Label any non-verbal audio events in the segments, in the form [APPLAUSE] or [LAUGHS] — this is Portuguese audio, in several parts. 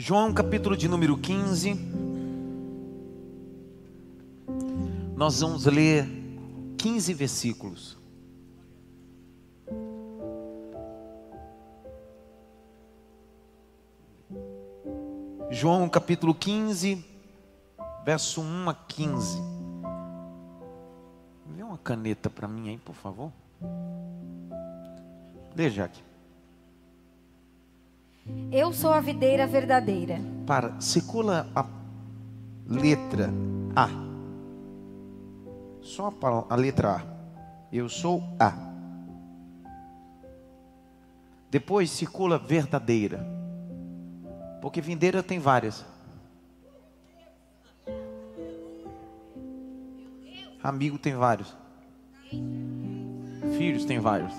João capítulo de número 15. Nós vamos ler 15 versículos. João capítulo 15, verso 1 a 15. Vê uma caneta para mim aí, por favor. Lê, Jaque. Eu sou a videira verdadeira. Para, circula a letra A. Só a, a letra A. Eu sou A. Depois circula verdadeira. Porque vindeira tem várias. Amigo tem vários. Filhos tem vários.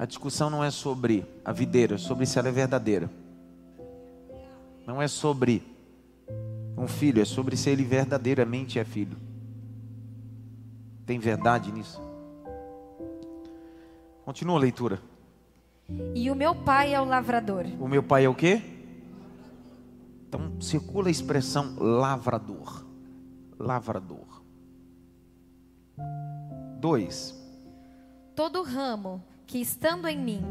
A discussão não é sobre a videira, é sobre se ela é verdadeira. Não é sobre um filho, é sobre se ele verdadeiramente é filho. Tem verdade nisso? Continua a leitura. E o meu pai é o lavrador. O meu pai é o quê? Então circula a expressão lavrador. Lavrador. Dois. Todo ramo que estando em mim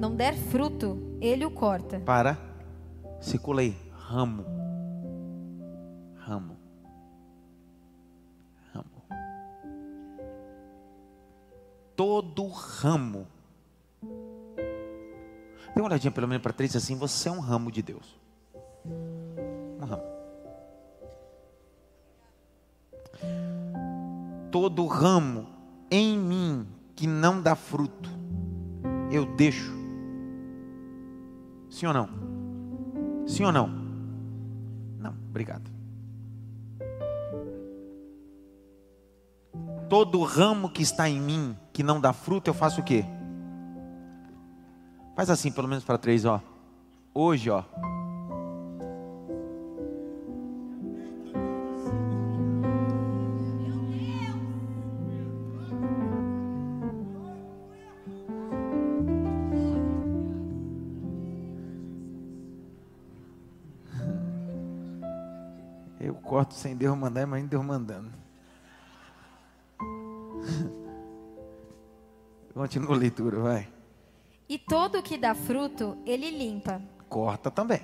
não der fruto, ele o corta. Para. Circula aí. Ramo. Ramo. Ramo. Todo ramo. Dê uma olhadinha pelo menos para três assim. Você é um ramo de Deus. Um ramo. Todo ramo em mim que não dá fruto, eu deixo. Sim ou não? Sim ou não? Não, obrigado. Todo ramo que está em mim, que não dá fruto, eu faço o quê? Faz assim, pelo menos para três, ó. Hoje, ó. Deus mandar, imagina Deus mandando. [LAUGHS] Continua a leitura, vai. E todo que dá fruto, ele limpa, Corta também.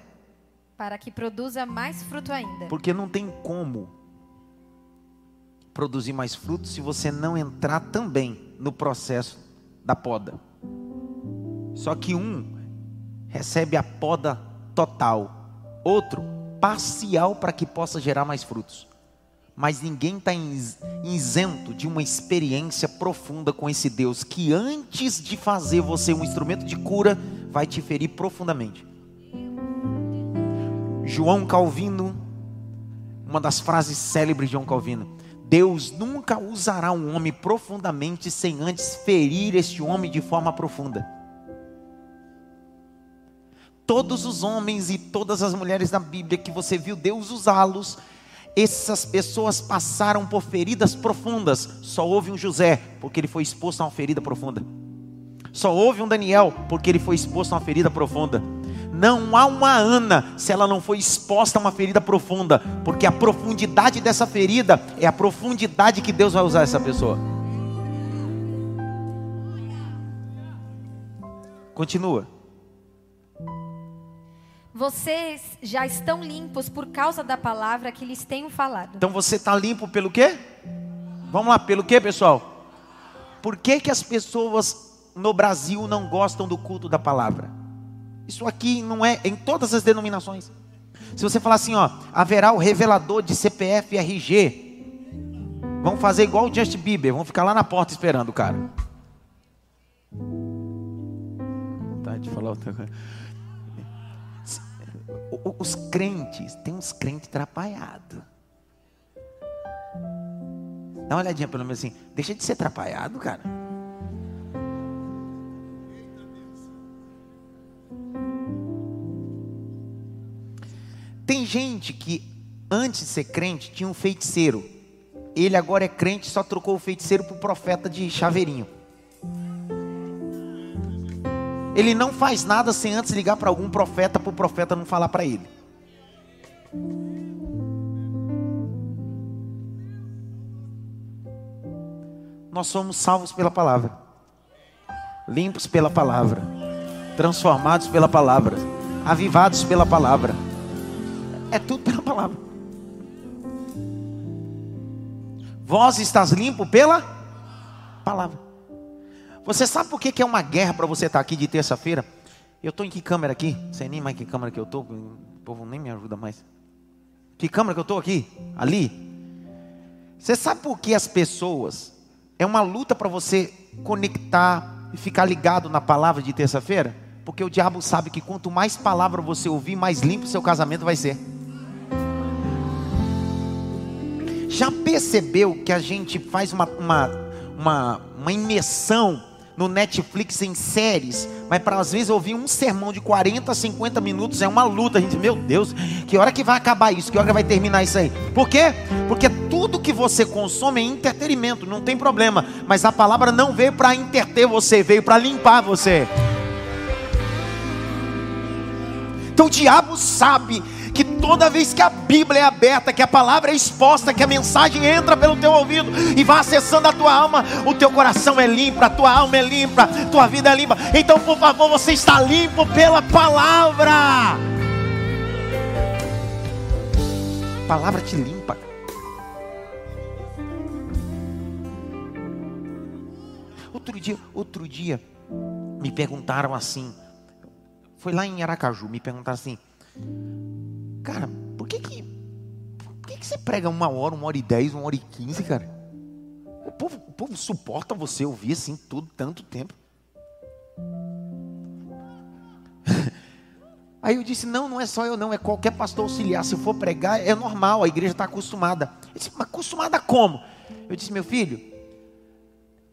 para que produza mais fruto ainda. Porque não tem como produzir mais frutos se você não entrar também no processo da poda. Só que um recebe a poda total, outro parcial para que possa gerar mais frutos. Mas ninguém está isento de uma experiência profunda com esse Deus que antes de fazer você um instrumento de cura, vai te ferir profundamente. João Calvino, uma das frases célebres de João Calvino: Deus nunca usará um homem profundamente sem antes ferir este homem de forma profunda. Todos os homens e todas as mulheres da Bíblia que você viu Deus usá-los, essas pessoas passaram por feridas profundas. Só houve um José, porque ele foi exposto a uma ferida profunda. Só houve um Daniel, porque ele foi exposto a uma ferida profunda. Não há uma Ana se ela não foi exposta a uma ferida profunda, porque a profundidade dessa ferida é a profundidade que Deus vai usar essa pessoa. Continua. Vocês já estão limpos por causa da palavra que lhes tenho falado. Então você está limpo pelo quê? Vamos lá, pelo quê, pessoal? Por que, que as pessoas no Brasil não gostam do culto da palavra? Isso aqui não é em todas as denominações. Se você falar assim, ó, haverá o revelador de CPF e RG. Vamos fazer igual o Justin Bieber, vamos ficar lá na porta esperando o cara. Vontade de falar outra coisa. Os crentes, tem uns crentes atrapalhados. Dá uma olhadinha pelo menos assim, deixa de ser atrapalhado, cara. Tem gente que antes de ser crente tinha um feiticeiro. Ele agora é crente, só trocou o feiticeiro o profeta de chaveirinho. Ele não faz nada sem antes ligar para algum profeta, para o profeta não falar para ele. Nós somos salvos pela palavra, limpos pela palavra, transformados pela palavra, avivados pela palavra. É tudo pela palavra. Vós estás limpo pela palavra. Você sabe por que, que é uma guerra para você estar aqui de terça-feira? Eu estou em que câmera aqui? Sei nem mais que câmera que eu estou. O povo nem me ajuda mais. Que câmera que eu estou aqui? Ali? Você sabe por que as pessoas é uma luta para você conectar e ficar ligado na palavra de terça-feira, porque o diabo sabe que quanto mais palavra você ouvir, mais limpo seu casamento vai ser. Já percebeu que a gente faz uma, uma, uma, uma imersão no Netflix em séries, mas para às vezes ouvir um sermão de 40, 50 minutos é uma luta. A gente, meu Deus, que hora que vai acabar isso? Que hora que vai terminar isso aí? Por quê? Porque tudo que você consome é entretenimento, não tem problema, mas a palavra não veio para interter você, veio para limpar você. Então o diabo sabe que toda vez que a Bíblia é aberta, que a palavra é exposta, que a mensagem entra pelo teu ouvido e vai acessando a tua alma, o teu coração é limpo, a tua alma é limpa, a tua vida é limpa. Então, por favor, você está limpo pela palavra. A palavra te limpa. Outro dia, outro dia, me perguntaram assim, foi lá em Aracaju, me perguntaram assim, Cara, por que que, por que que você prega uma hora, uma hora e dez, uma hora e quinze, cara? O povo, o povo suporta você ouvir assim tudo tanto tempo. [LAUGHS] Aí eu disse: não, não é só eu, não, é qualquer pastor auxiliar. Se for pregar, é normal, a igreja está acostumada. Ele disse: mas acostumada como? Eu disse: meu filho,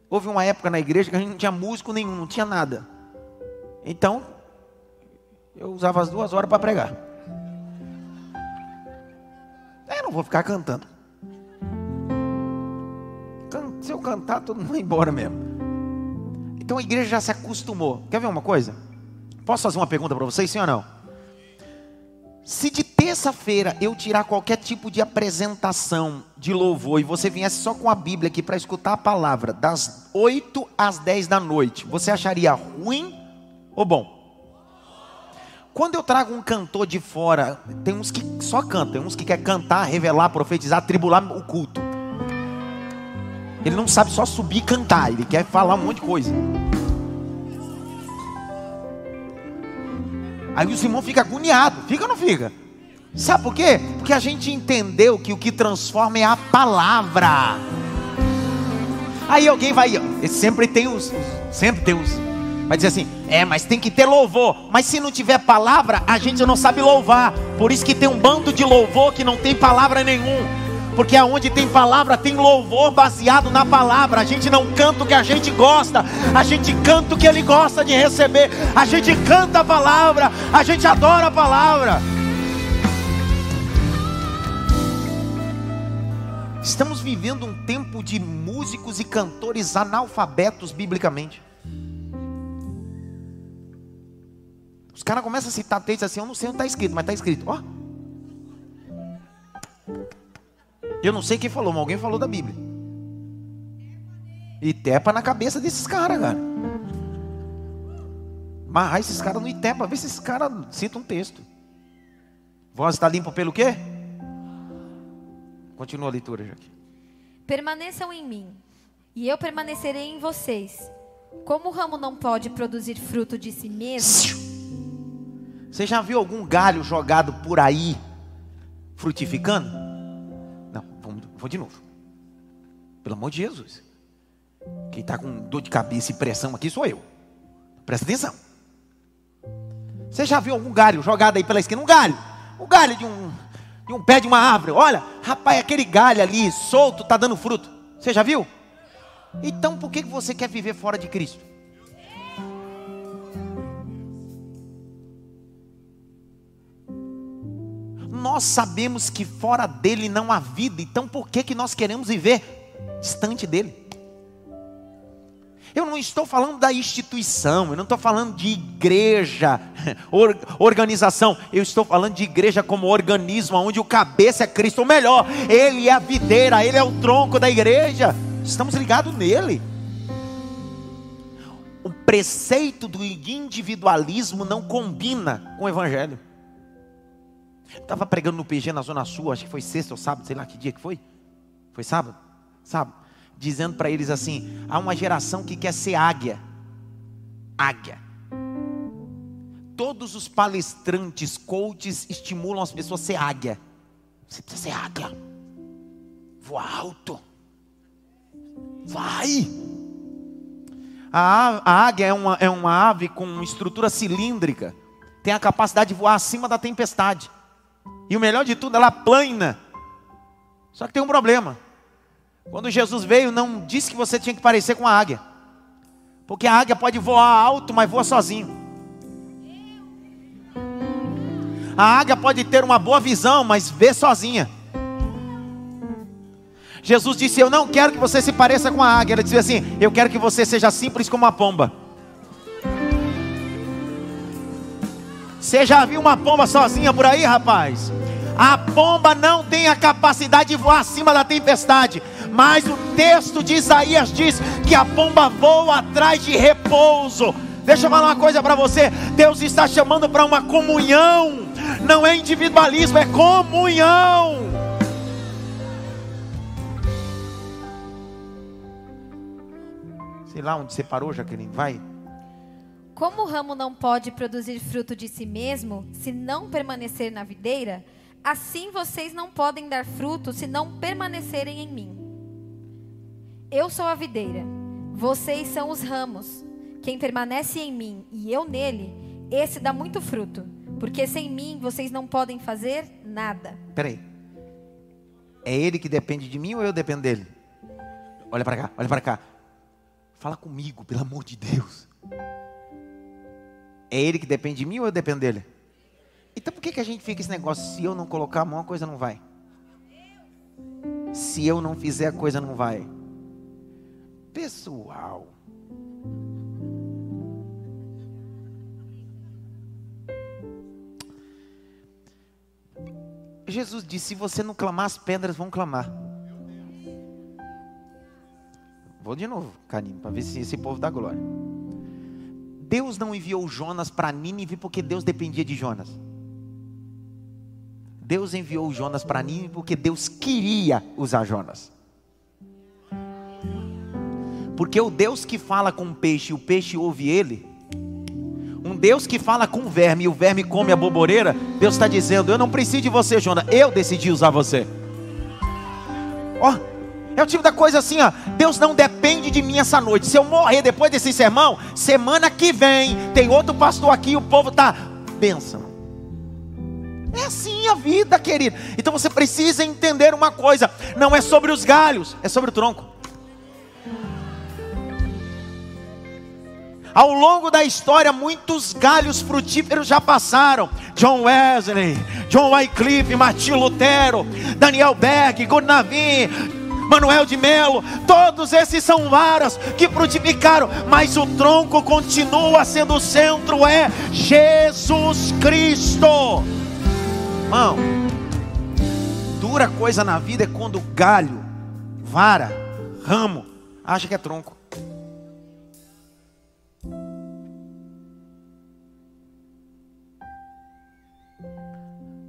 houve uma época na igreja que a gente não tinha músico nenhum, não tinha nada. Então, eu usava as duas horas para pregar. É, não vou ficar cantando. Se eu cantar, todo mundo vai embora mesmo. Então a igreja já se acostumou. Quer ver uma coisa? Posso fazer uma pergunta para vocês, sim ou não? Se de terça-feira eu tirar qualquer tipo de apresentação de louvor e você viesse só com a Bíblia aqui para escutar a palavra, das 8 às 10 da noite, você acharia ruim ou bom? Quando eu trago um cantor de fora, tem uns que só cantam, tem uns que quer cantar, revelar, profetizar, tribular o culto. Ele não sabe só subir e cantar, ele quer falar um monte de coisa. Aí o Simão fica agoniado, fica ou não fica? Sabe por quê? Porque a gente entendeu que o que transforma é a palavra. Aí alguém vai, sempre tem os, sempre tem os Vai dizer assim: é, mas tem que ter louvor. Mas se não tiver palavra, a gente não sabe louvar. Por isso que tem um bando de louvor que não tem palavra nenhum. Porque aonde tem palavra, tem louvor baseado na palavra. A gente não canta o que a gente gosta, a gente canta o que ele gosta de receber. A gente canta a palavra, a gente adora a palavra. Estamos vivendo um tempo de músicos e cantores analfabetos biblicamente. Os caras começam a citar textos assim, eu não sei onde está escrito, mas está escrito, ó. Eu não sei quem falou, mas alguém falou da Bíblia. E tepa na cabeça desses caras, cara. Mas esses caras não itepa, vê se esses caras citam um texto. Voz está limpa pelo quê? Continua a leitura, Jaque. Permaneçam em mim, e eu permanecerei em vocês. Como o ramo não pode produzir fruto de si mesmo, você já viu algum galho jogado por aí frutificando? Não, vamos, vou de novo. Pelo amor de Jesus. Quem está com dor de cabeça e pressão aqui sou eu. Presta atenção. Você já viu algum galho jogado aí pela esquina? Um galho. Um galho de um, de um pé de uma árvore. Olha, rapaz, aquele galho ali solto está dando fruto. Você já viu? Então por que você quer viver fora de Cristo? Nós sabemos que fora dele não há vida, então por que, que nós queremos viver distante dele? Eu não estou falando da instituição, eu não estou falando de igreja, [LAUGHS] or, organização, eu estou falando de igreja como organismo, onde o cabeça é Cristo, ou melhor, Ele é a videira, Ele é o tronco da igreja, estamos ligados nele. O preceito do individualismo não combina com o Evangelho. Estava pregando no PG na Zona Sul, acho que foi sexta ou sábado, sei lá que dia que foi. Foi sábado? Sábado dizendo para eles assim: há uma geração que quer ser águia. Águia. Todos os palestrantes, coaches, estimulam as pessoas a ser águia. Você precisa ser águia. Voa alto. Vai. A, a águia é uma, é uma ave com estrutura cilíndrica. Tem a capacidade de voar acima da tempestade. E o melhor de tudo, ela plana. Só que tem um problema. Quando Jesus veio, não disse que você tinha que parecer com a águia. Porque a águia pode voar alto, mas voa sozinho. A águia pode ter uma boa visão, mas vê sozinha. Jesus disse: Eu não quero que você se pareça com a águia. Ele disse assim: Eu quero que você seja simples como a pomba. Você já viu uma pomba sozinha por aí, rapaz? A pomba não tem a capacidade de voar acima da tempestade. Mas o texto de Isaías diz que a pomba voa atrás de repouso. Deixa eu falar uma coisa para você: Deus está chamando para uma comunhão, não é individualismo, é comunhão. Sei lá onde você parou, Jaqueline, vai. Como o ramo não pode produzir fruto de si mesmo, se não permanecer na videira, assim vocês não podem dar fruto se não permanecerem em mim. Eu sou a videira, vocês são os ramos. Quem permanece em mim e eu nele, esse dá muito fruto, porque sem mim vocês não podem fazer nada. Peraí. É ele que depende de mim ou eu dependo dele? Olha para cá, olha para cá. Fala comigo, pelo amor de Deus. É ele que depende de mim ou eu dependo dele? Então por que, que a gente fica esse negócio? Se eu não colocar a mão, a coisa não vai. Se eu não fizer, a coisa não vai pessoal. Jesus disse: se você não clamar, as pedras vão clamar. Vou de novo, carinho, para ver se esse povo dá glória. Deus não enviou Jonas para Nínive porque Deus dependia de Jonas. Deus enviou Jonas para Nínive porque Deus queria usar Jonas. Porque o Deus que fala com o peixe e o peixe ouve ele, um Deus que fala com o verme e o verme come a boboreira, Deus está dizendo: Eu não preciso de você, Jonas, eu decidi usar você. Ó, oh, é o tipo da coisa assim, ó. Deus não depende de mim essa noite. Se eu morrer depois desse sermão, semana que vem tem outro pastor aqui, o povo tá benção. É assim a vida, querido. Então você precisa entender uma coisa: não é sobre os galhos, é sobre o tronco. Ao longo da história, muitos galhos frutíferos já passaram. John Wesley, John Wycliffe, Martin Lutero, Daniel Berg, Gurnavin, Manuel de Melo, todos esses são varas que frutificaram, mas o tronco continua sendo o centro, é Jesus Cristo. Irmão, dura coisa na vida é quando galho, vara, ramo, acha que é tronco.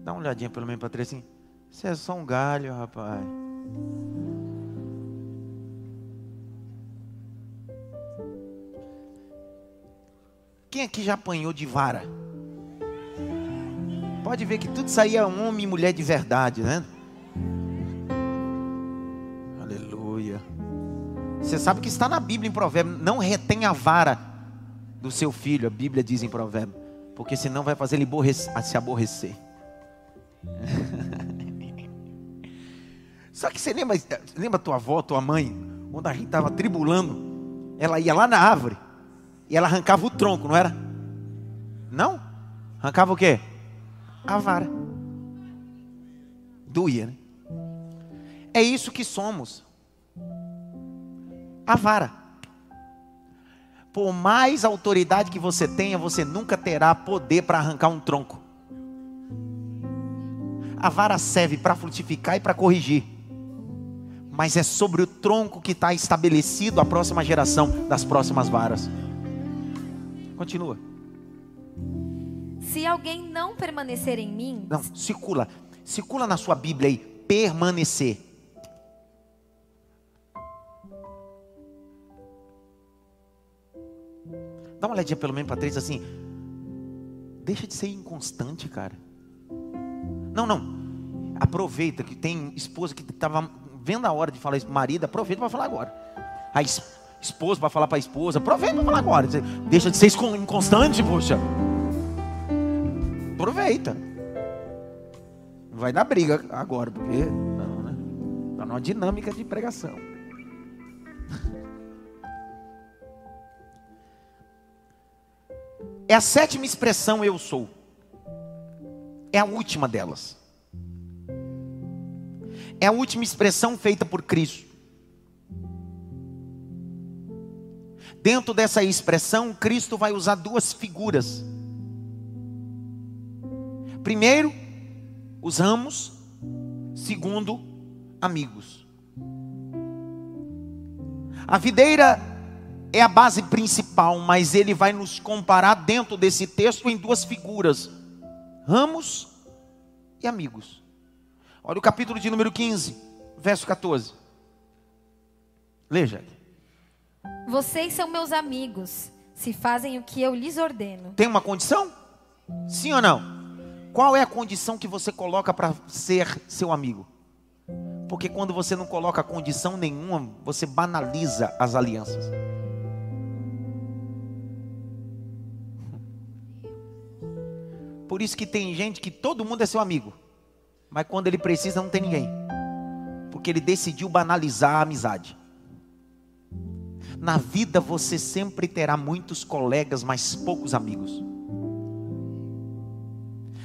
Dá uma olhadinha pelo menos para três assim. Você é só um galho, rapaz. Quem aqui já apanhou de vara? Pode ver que tudo aí é homem e mulher de verdade, né? Aleluia. Você sabe que está na Bíblia em Provérbio. Não retém a vara do seu filho. A Bíblia diz em Provérbio. Porque senão vai fazer ele se aborrecer. [LAUGHS] Só que você lembra, lembra tua avó, tua mãe, quando a gente estava tribulando, ela ia lá na árvore e ela arrancava o tronco, não era? Não? Arrancava o quê? A vara. Doía, né? É isso que somos. A vara. Por mais autoridade que você tenha, você nunca terá poder para arrancar um tronco. A vara serve para frutificar e para corrigir. Mas é sobre o tronco que está estabelecido a próxima geração das próximas varas. Continua. Se alguém não permanecer em mim. Não, circula. Circula na sua Bíblia aí. Permanecer. Dá uma olhadinha pelo menos para três assim. Deixa de ser inconstante, cara. Não, não. Aproveita que tem esposa que estava vendo a hora de falar isso, marido, aproveita para falar agora. A esposa para falar para a esposa, aproveita para falar agora. Deixa de ser inconstante, poxa. Aproveita. Não vai dar briga agora, porque não, né? Está numa dinâmica de pregação. É a sétima expressão eu sou. É a última delas. É a última expressão feita por Cristo. Dentro dessa expressão, Cristo vai usar duas figuras. Primeiro, os ramos. Segundo, amigos. A videira é a base principal, mas ele vai nos comparar dentro desse texto em duas figuras: ramos e amigos. Olha o capítulo de número 15, verso 14. Leia, Vocês são meus amigos, se fazem o que eu lhes ordeno. Tem uma condição? Sim ou não? Qual é a condição que você coloca para ser seu amigo? Porque quando você não coloca condição nenhuma, você banaliza as alianças. Por isso que tem gente que todo mundo é seu amigo, mas quando ele precisa não tem ninguém, porque ele decidiu banalizar a amizade. Na vida você sempre terá muitos colegas, mas poucos amigos.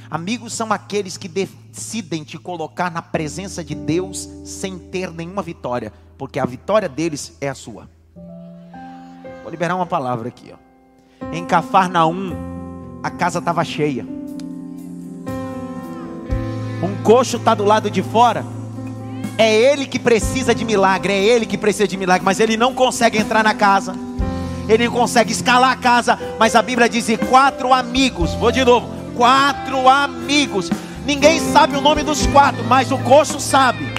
Amigos são aqueles que decidem te colocar na presença de Deus sem ter nenhuma vitória, porque a vitória deles é a sua. Vou liberar uma palavra aqui, ó. Em Cafarnaum, a casa estava cheia. Um coxo está do lado de fora. É ele que precisa de milagre, é ele que precisa de milagre, mas ele não consegue entrar na casa. Ele não consegue escalar a casa, mas a Bíblia diz: e quatro amigos, vou de novo, quatro amigos. Ninguém sabe o nome dos quatro, mas o coxo sabe.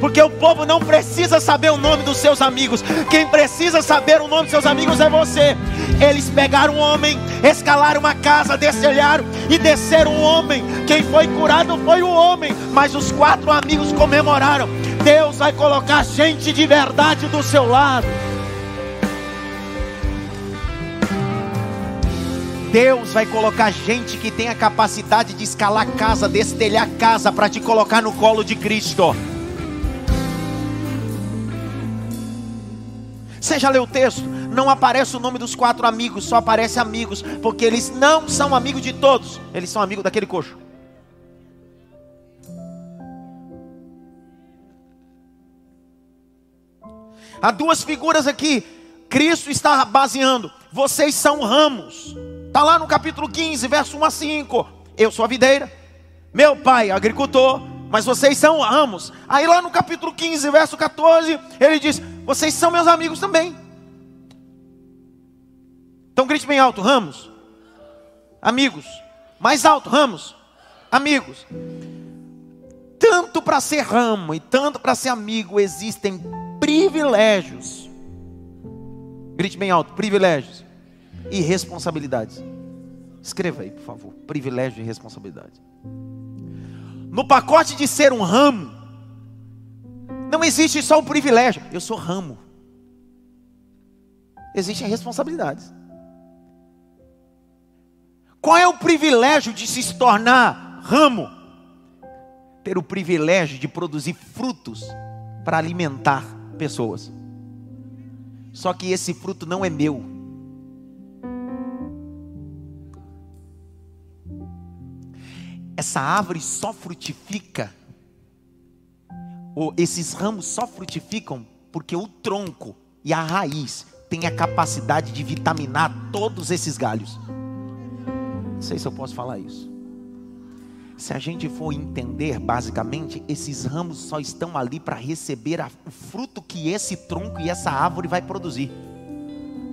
Porque o povo não precisa saber o nome dos seus amigos. Quem precisa saber o nome dos seus amigos é você. Eles pegaram um homem, escalaram uma casa, destelharam e desceram um homem. Quem foi curado foi o homem. Mas os quatro amigos comemoraram. Deus vai colocar gente de verdade do seu lado. Deus vai colocar gente que tem a capacidade de escalar casa, destelhar casa para te colocar no colo de Cristo. Você já leu o texto? Não aparece o nome dos quatro amigos, só aparece amigos, porque eles não são amigos de todos, eles são amigos daquele coxo. Há duas figuras aqui. Cristo está baseando. Vocês são ramos. Está lá no capítulo 15, verso 1 a 5. Eu sou a videira. Meu pai, agricultor. Mas vocês são ramos. Aí lá no capítulo 15, verso 14, ele diz: vocês são meus amigos também. Então grite bem alto: ramos, amigos. Mais alto: ramos, amigos. Tanto para ser ramo e tanto para ser amigo existem privilégios. Grite bem alto: privilégios e responsabilidades. Escreva aí, por favor: privilégio e responsabilidade. No pacote de ser um ramo, não existe só o privilégio. Eu sou ramo. Existem responsabilidades. Qual é o privilégio de se tornar ramo? Ter o privilégio de produzir frutos para alimentar pessoas. Só que esse fruto não é meu. Essa árvore só frutifica ou esses ramos só frutificam porque o tronco e a raiz tem a capacidade de vitaminar todos esses galhos. Não sei se eu posso falar isso. Se a gente for entender, basicamente, esses ramos só estão ali para receber a, o fruto que esse tronco e essa árvore vai produzir.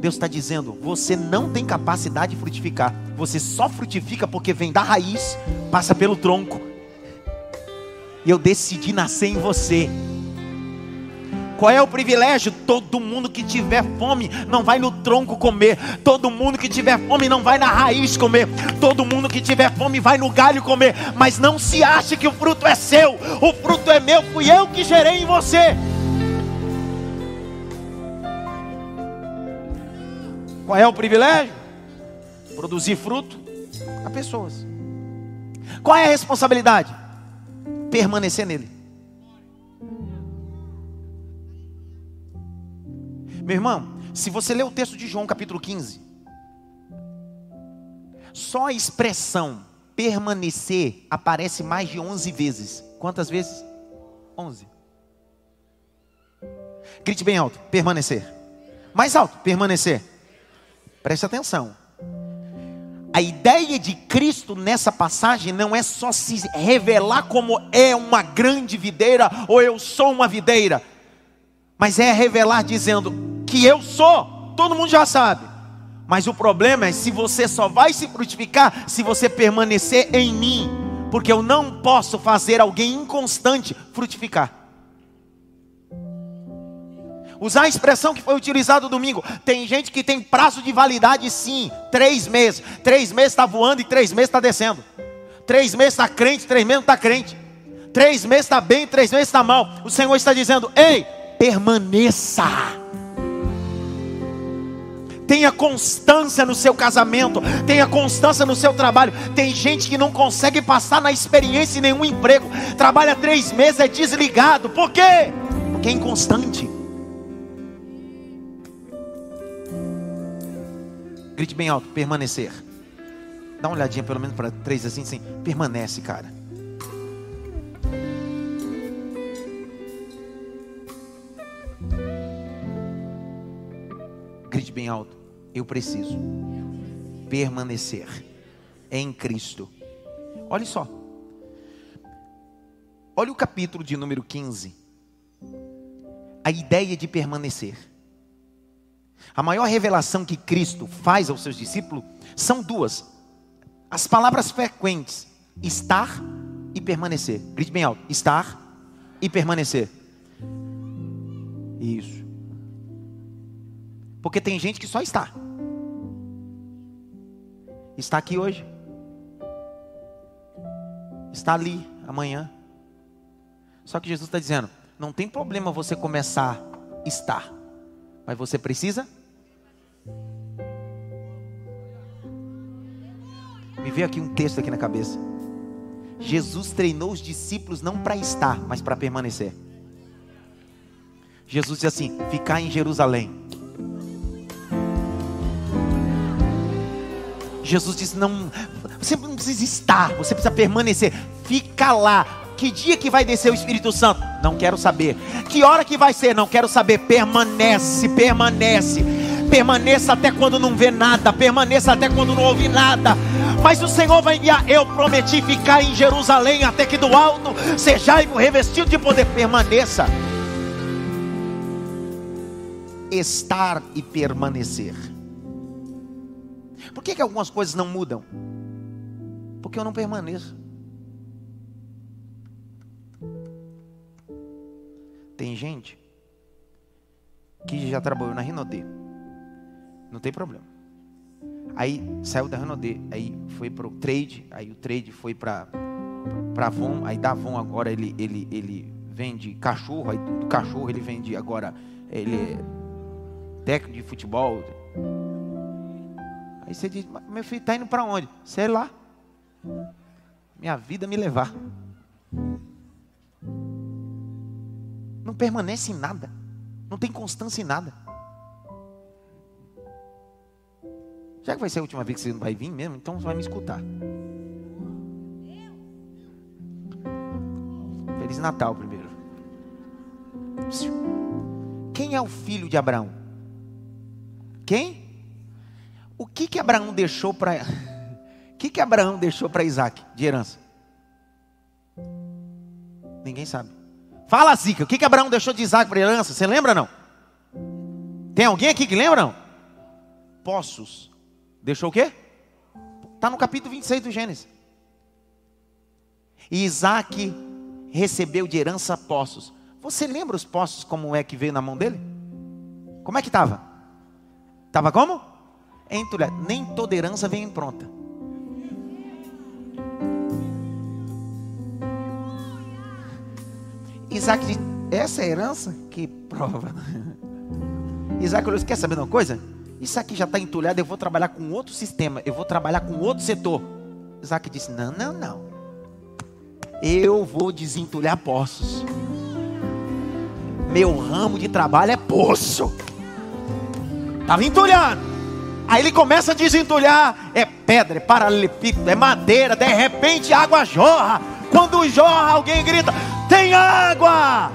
Deus está dizendo: você não tem capacidade de frutificar, você só frutifica porque vem da raiz, passa pelo tronco. E eu decidi nascer em você. Qual é o privilégio? Todo mundo que tiver fome não vai no tronco comer. Todo mundo que tiver fome não vai na raiz comer. Todo mundo que tiver fome vai no galho comer. Mas não se ache que o fruto é seu. O fruto é meu, fui eu que gerei em você. Qual é o privilégio? Produzir fruto a pessoas. Qual é a responsabilidade? Permanecer nele. Meu irmão, se você ler o texto de João capítulo 15, só a expressão permanecer aparece mais de 11 vezes. Quantas vezes? 11. Grite bem alto, permanecer. Mais alto, permanecer. Preste atenção. A ideia de Cristo nessa passagem não é só se revelar como é uma grande videira ou eu sou uma videira, mas é revelar dizendo: que eu sou, todo mundo já sabe. Mas o problema é se você só vai se frutificar se você permanecer em mim, porque eu não posso fazer alguém inconstante frutificar. Usar a expressão que foi utilizada domingo. Tem gente que tem prazo de validade, sim, três meses. Três meses está voando e três meses está descendo. Três meses está crente, três meses não está crente. Três meses está bem, três meses está mal. O Senhor está dizendo: ei, permaneça tenha constância no seu casamento, tenha constância no seu trabalho. Tem gente que não consegue passar na experiência em nenhum emprego, trabalha três meses, é desligado. Por quê? Porque é inconstante. Grite bem alto, permanecer. Dá uma olhadinha pelo menos para três assim, sim. Permanece, cara. Grite bem alto. Eu preciso permanecer em Cristo. Olha só. Olha o capítulo de número 15. A ideia de permanecer. A maior revelação que Cristo faz aos seus discípulos são duas. As palavras frequentes: estar e permanecer. Grite bem alto: estar e permanecer. Isso. Porque tem gente que só está. Está aqui hoje. Está ali amanhã. Só que Jesus está dizendo: não tem problema você começar a estar, mas você precisa. Me veio aqui um texto aqui na cabeça. Jesus treinou os discípulos não para estar, mas para permanecer. Jesus diz assim: ficar em Jerusalém Jesus disse: não, você não precisa estar, você precisa permanecer. Fica lá. Que dia que vai descer o Espírito Santo? Não quero saber. Que hora que vai ser? Não quero saber. Permanece, permanece. Permaneça até quando não vê nada, permaneça até quando não ouve nada. Mas o Senhor vai enviar. Eu prometi ficar em Jerusalém até que do alto sejai revestido de poder. Permaneça. Estar e permanecer. Por que, que algumas coisas não mudam? Porque eu não permaneço. Tem gente que já trabalhou na Renaudet. Não tem problema. Aí saiu da Renaudet, aí foi para o trade, aí o trade foi para para Avon, aí da Avon agora ele, ele, ele vende cachorro, aí do cachorro ele vende agora, ele é técnico de futebol, Aí você diz, meu filho está indo para onde? Sei lá. Minha vida me levar. Não permanece em nada. Não tem constância em nada. Já que vai ser a última vez que você não vai vir mesmo, então você vai me escutar. Feliz Natal primeiro. Quem é o filho de Abraão? Quem? O que que Abraão deixou para [LAUGHS] O que que Abraão deixou para Isaac de herança? Ninguém sabe. Fala, Zica, o que que Abraão deixou de Isaac para herança? Você lembra não? Tem alguém aqui que lembra não? Poços. Deixou o quê? Está no capítulo 26 do Gênesis. E Isaac recebeu de herança poços. Você lembra os poços como é que veio na mão dele? Como é que estava? Estava como? Entulhado. Nem toda herança vem pronta. Isaac essa é herança? Que prova. [LAUGHS] Isaac olhou, quer saber de uma coisa? Isso aqui já está entulhado, eu vou trabalhar com outro sistema, eu vou trabalhar com outro setor. Isaac disse, não, não, não. Eu vou desentulhar poços. Meu ramo de trabalho é poço. Estava entulhando. Aí ele começa a desentulhar. É pedra, é paralelepípedo, é madeira. De repente água jorra. Quando jorra, alguém grita: Tem água!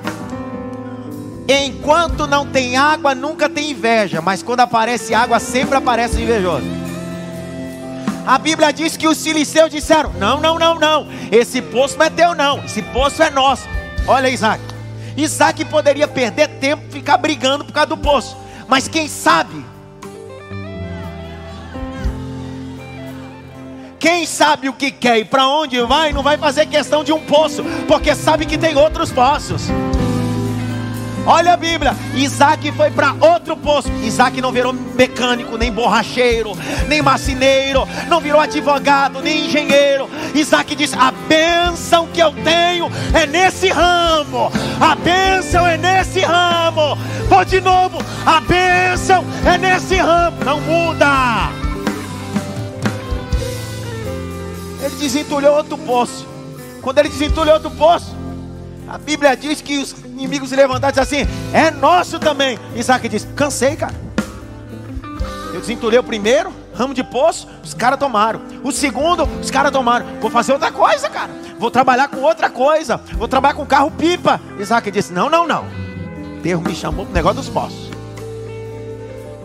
Enquanto não tem água, nunca tem inveja. Mas quando aparece água, sempre aparece invejoso. A Bíblia diz que os filisteus disseram: Não, não, não, não. Esse poço não é teu, não. Esse poço é nosso. Olha, Isaac. Isaac poderia perder tempo, ficar brigando por causa do poço. Mas quem sabe? Quem sabe o que quer e para onde vai, não vai fazer questão de um poço, porque sabe que tem outros poços. Olha a Bíblia, Isaac foi para outro poço. Isaac não virou mecânico, nem borracheiro, nem marceneiro, não virou advogado, nem engenheiro. Isaac disse: A bênção que eu tenho é nesse ramo, a bênção é nesse ramo. Vou de novo, a bênção é nesse ramo, não muda. Ele desentulhou outro poço. Quando ele desentulhou outro poço, a Bíblia diz que os inimigos se levantaram e assim: É nosso também. Isaac diz: Cansei, cara. Eu desentulhei o primeiro, ramo de poço, os caras tomaram. O segundo, os caras tomaram. Vou fazer outra coisa, cara. Vou trabalhar com outra coisa. Vou trabalhar com carro pipa. Isaac disse: Não, não, não. Deus me chamou para o negócio dos poços.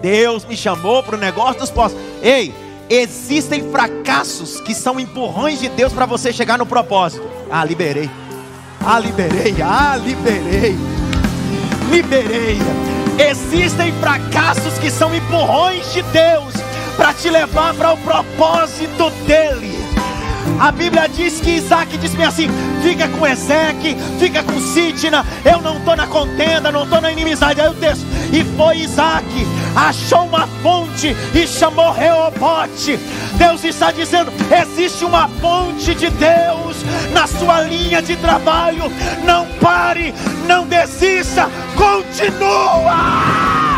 Deus me chamou para o negócio dos poços. Ei, existem fracassos que são empurrões de Deus para você chegar no propósito. Ah, liberei. Ah, liberei, ah, liberei, liberei. Existem fracassos que são empurrões de Deus para te levar para o propósito dEle. A Bíblia diz que Isaac disse assim: fica com Ezeque, fica com Sitna, eu não estou na contenda, não estou na inimizade. Aí o texto, e foi Isaac, achou uma fonte e chamou Reobote. Deus está dizendo: existe uma fonte de Deus na sua linha de trabalho. Não pare, não desista, continua.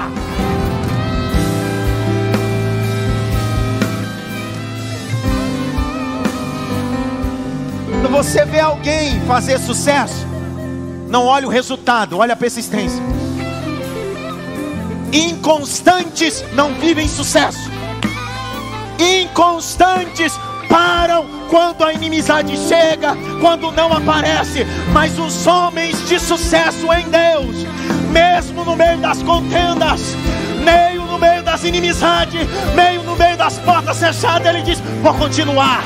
Você vê alguém fazer sucesso, não olha o resultado, olha a persistência. Inconstantes não vivem sucesso. Inconstantes param quando a inimizade chega, quando não aparece. Mas os homens de sucesso em Deus, mesmo no meio das contendas, meio no meio das inimizades, meio no meio das portas fechadas, ele diz: Vou continuar,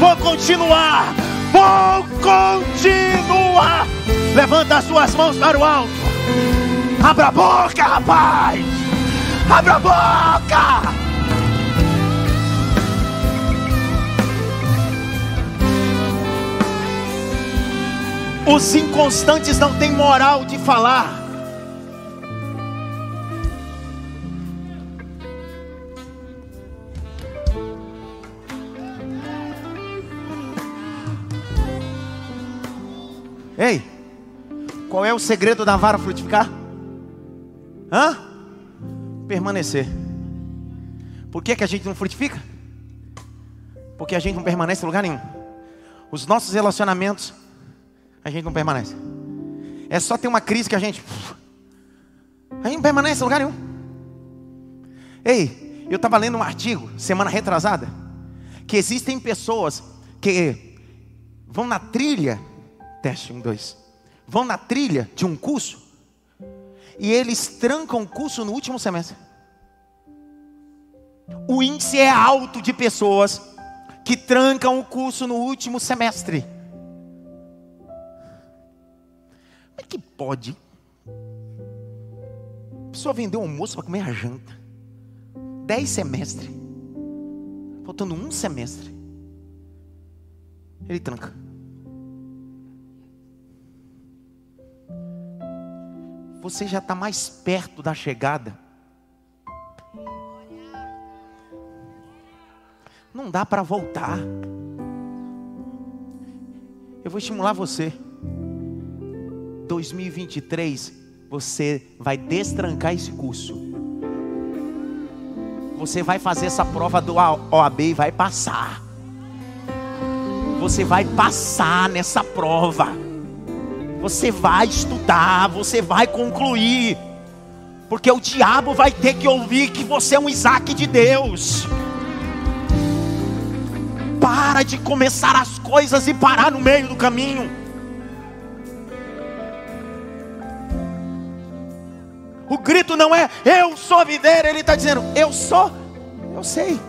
vou continuar, vou continuar. Levanta as suas mãos para o alto. Abra a boca, rapaz. Abra a boca. Os inconstantes não têm moral de falar. Ei, qual é o segredo da vara frutificar? Hã? Permanecer. Por que, que a gente não frutifica? Porque a gente não permanece em lugar nenhum. Os nossos relacionamentos, a gente não permanece. É só ter uma crise que a gente. A gente não permanece em lugar nenhum. Ei, eu estava lendo um artigo, semana retrasada, que existem pessoas que vão na trilha Teste, um, dois. Vão na trilha de um curso e eles trancam o curso no último semestre. O índice é alto de pessoas que trancam o curso no último semestre. Como é que pode? A pessoa vendeu almoço para comer a janta. Dez semestres. Faltando um semestre. Ele tranca. Você já está mais perto da chegada. Não dá para voltar. Eu vou estimular você. 2023, você vai destrancar esse curso. Você vai fazer essa prova do OAB e vai passar. Você vai passar nessa prova. Você vai estudar, você vai concluir. Porque o diabo vai ter que ouvir que você é um Isaac de Deus. Para de começar as coisas e parar no meio do caminho. O grito não é eu sou videira, ele está dizendo eu sou, eu sei.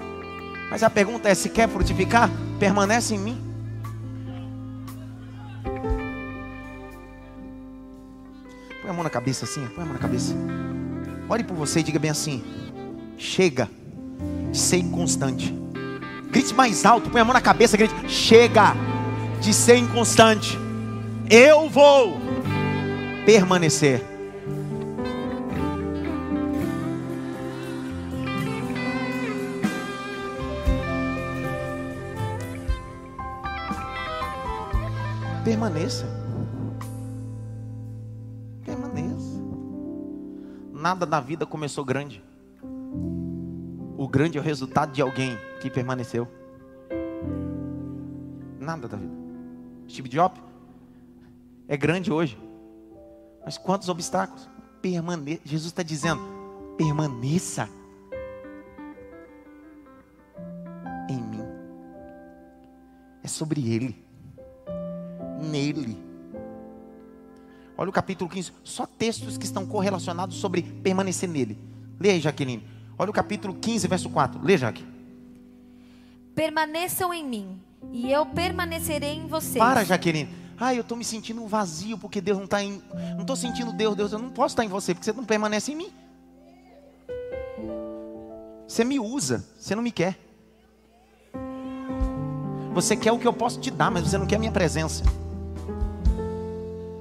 Mas a pergunta é: se quer frutificar, permanece em mim. A mão na cabeça assim, põe a mão na cabeça. Ore por você e diga bem assim: chega de ser inconstante. Grite mais alto, põe a mão na cabeça, grite: chega de ser inconstante. Eu vou permanecer. Permaneça. Nada na vida começou grande. O grande é o resultado de alguém que permaneceu. Nada da vida. Steve Jobs é grande hoje. Mas quantos obstáculos? Permane Jesus está dizendo: permaneça em mim. É sobre Ele nele. Olha o capítulo 15, só textos que estão correlacionados sobre permanecer nele. Leia aí, Jaqueline. Olha o capítulo 15, verso 4. Leia, Jaque. Permaneçam em mim, e eu permanecerei em vocês. Para, Jaqueline. Ah, eu estou me sentindo vazio porque Deus não está em. Não estou sentindo Deus, Deus, eu não posso estar em você, porque você não permanece em mim. Você me usa, você não me quer. Você quer o que eu posso te dar, mas você não quer a minha presença.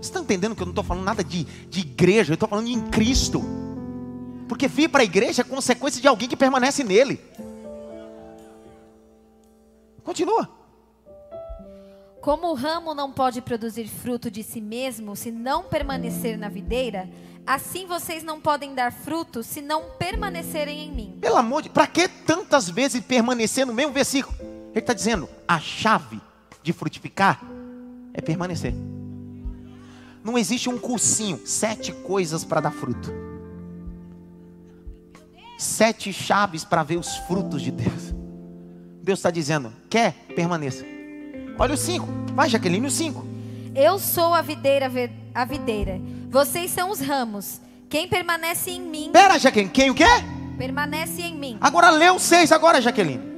Você está entendendo que eu não estou falando nada de, de igreja, eu estou falando em Cristo. Porque vir para a igreja é consequência de alguém que permanece nele. Continua. Como o ramo não pode produzir fruto de si mesmo se não permanecer na videira, assim vocês não podem dar fruto se não permanecerem em mim. Pelo amor de para que tantas vezes permanecer no mesmo versículo? Ele está dizendo: a chave de frutificar é permanecer. Não existe um cursinho, sete coisas para dar fruto. Sete chaves para ver os frutos de Deus. Deus está dizendo: quer? Permaneça. Olha o cinco. Vai, Jaqueline, o cinco. Eu sou a videira, a videira. Vocês são os ramos. Quem permanece em mim. Pera, Jaqueline, quem o quê? Permanece em mim. Agora lê o seis agora, Jaqueline.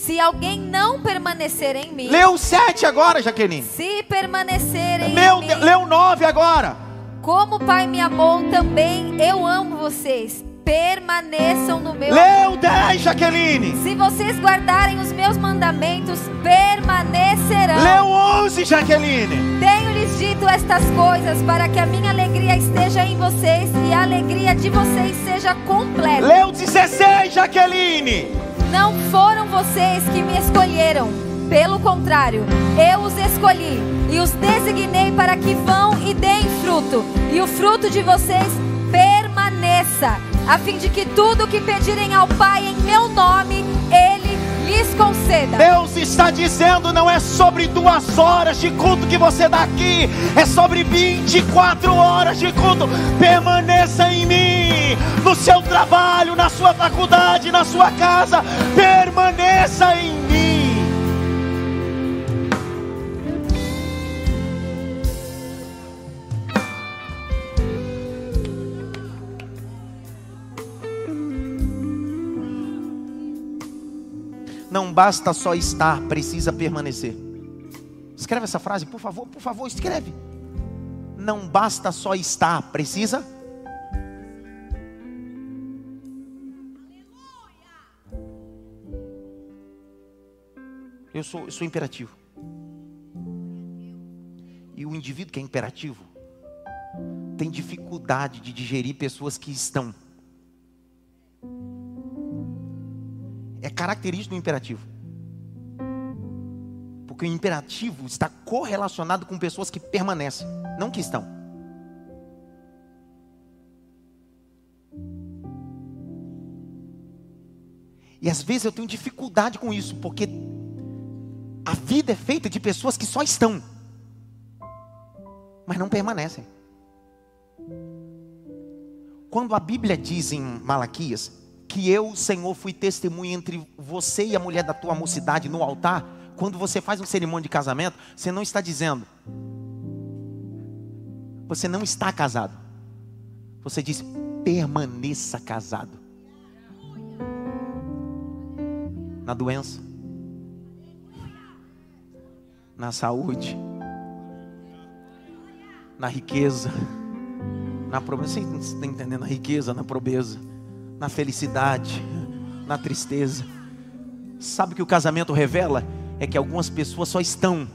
Se alguém não permanecer em mim. O 7 agora, Jaqueline. Se permanecer em Meu, mim. O 9 agora. Como o Pai me amou, também eu amo vocês. Permaneçam no meu o 10, Jaqueline. Se vocês guardarem os meus mandamentos, permanecerão. O 11, Jaqueline. Tenho-lhes dito estas coisas para que a minha alegria esteja em vocês e a alegria de vocês seja completa. O 16, Jaqueline. Não foram vocês que me escolheram. Pelo contrário, eu os escolhi e os designei para que vão e deem fruto, e o fruto de vocês permaneça, a fim de que tudo o que pedirem ao Pai em meu nome, Ele lhes conceda. Deus está dizendo: não é sobre duas horas de culto que você dá aqui, é sobre 24 horas de culto. Permaneça em mim, no seu trabalho, na sua faculdade, na sua casa. Permaneça em mim. Não basta só estar, precisa permanecer. Escreve essa frase, por favor, por favor, escreve. Não basta só estar, precisa Eu sou, eu sou imperativo. E o indivíduo que é imperativo tem dificuldade de digerir pessoas que estão. É característico do imperativo. Porque o imperativo está correlacionado com pessoas que permanecem, não que estão. E às vezes eu tenho dificuldade com isso, porque a vida é feita de pessoas que só estão, mas não permanecem. Quando a Bíblia diz em Malaquias que eu, Senhor, fui testemunha entre você e a mulher da tua mocidade no altar, quando você faz um cerimônia de casamento, você não está dizendo, você não está casado. Você diz, permaneça casado. Na doença, na saúde, na riqueza, na pobreza. Você está entendendo? Na riqueza, na pobreza, na felicidade, na tristeza. Sabe o que o casamento revela? É que algumas pessoas só estão,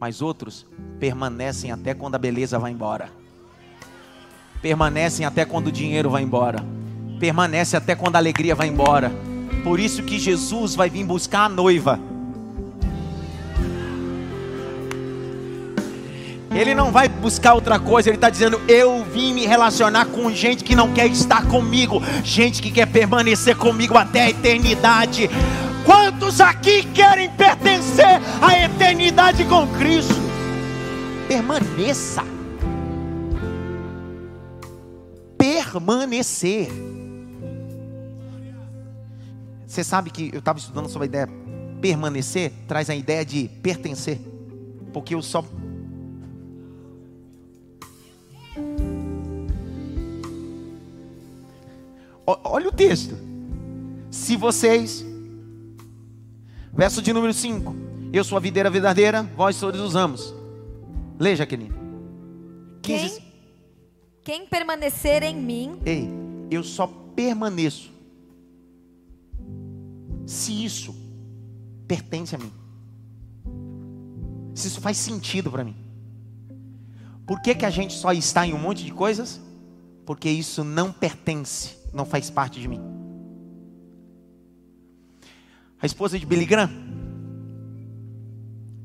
mas outros permanecem até quando a beleza vai embora. Permanecem até quando o dinheiro vai embora. Permanece até quando a alegria vai embora. Por isso que Jesus vai vir buscar a noiva Ele não vai buscar outra coisa, ele está dizendo: Eu vim me relacionar com gente que não quer estar comigo, gente que quer permanecer comigo até a eternidade. Quantos aqui querem pertencer à eternidade com Cristo? Permaneça. Permanecer. Você sabe que eu estava estudando sobre a ideia permanecer, traz a ideia de pertencer. Porque eu só Olha o texto. Se vocês, verso de número 5: Eu sou a videira verdadeira, vós todos os amos. Leia, Jaqueline. Quem, quem permanecer em mim. Ei, eu só permaneço se isso pertence a mim. Se isso faz sentido para mim. Por que, que a gente só está em um monte de coisas? Porque isso não pertence não faz parte de mim. A esposa de Billy Graham,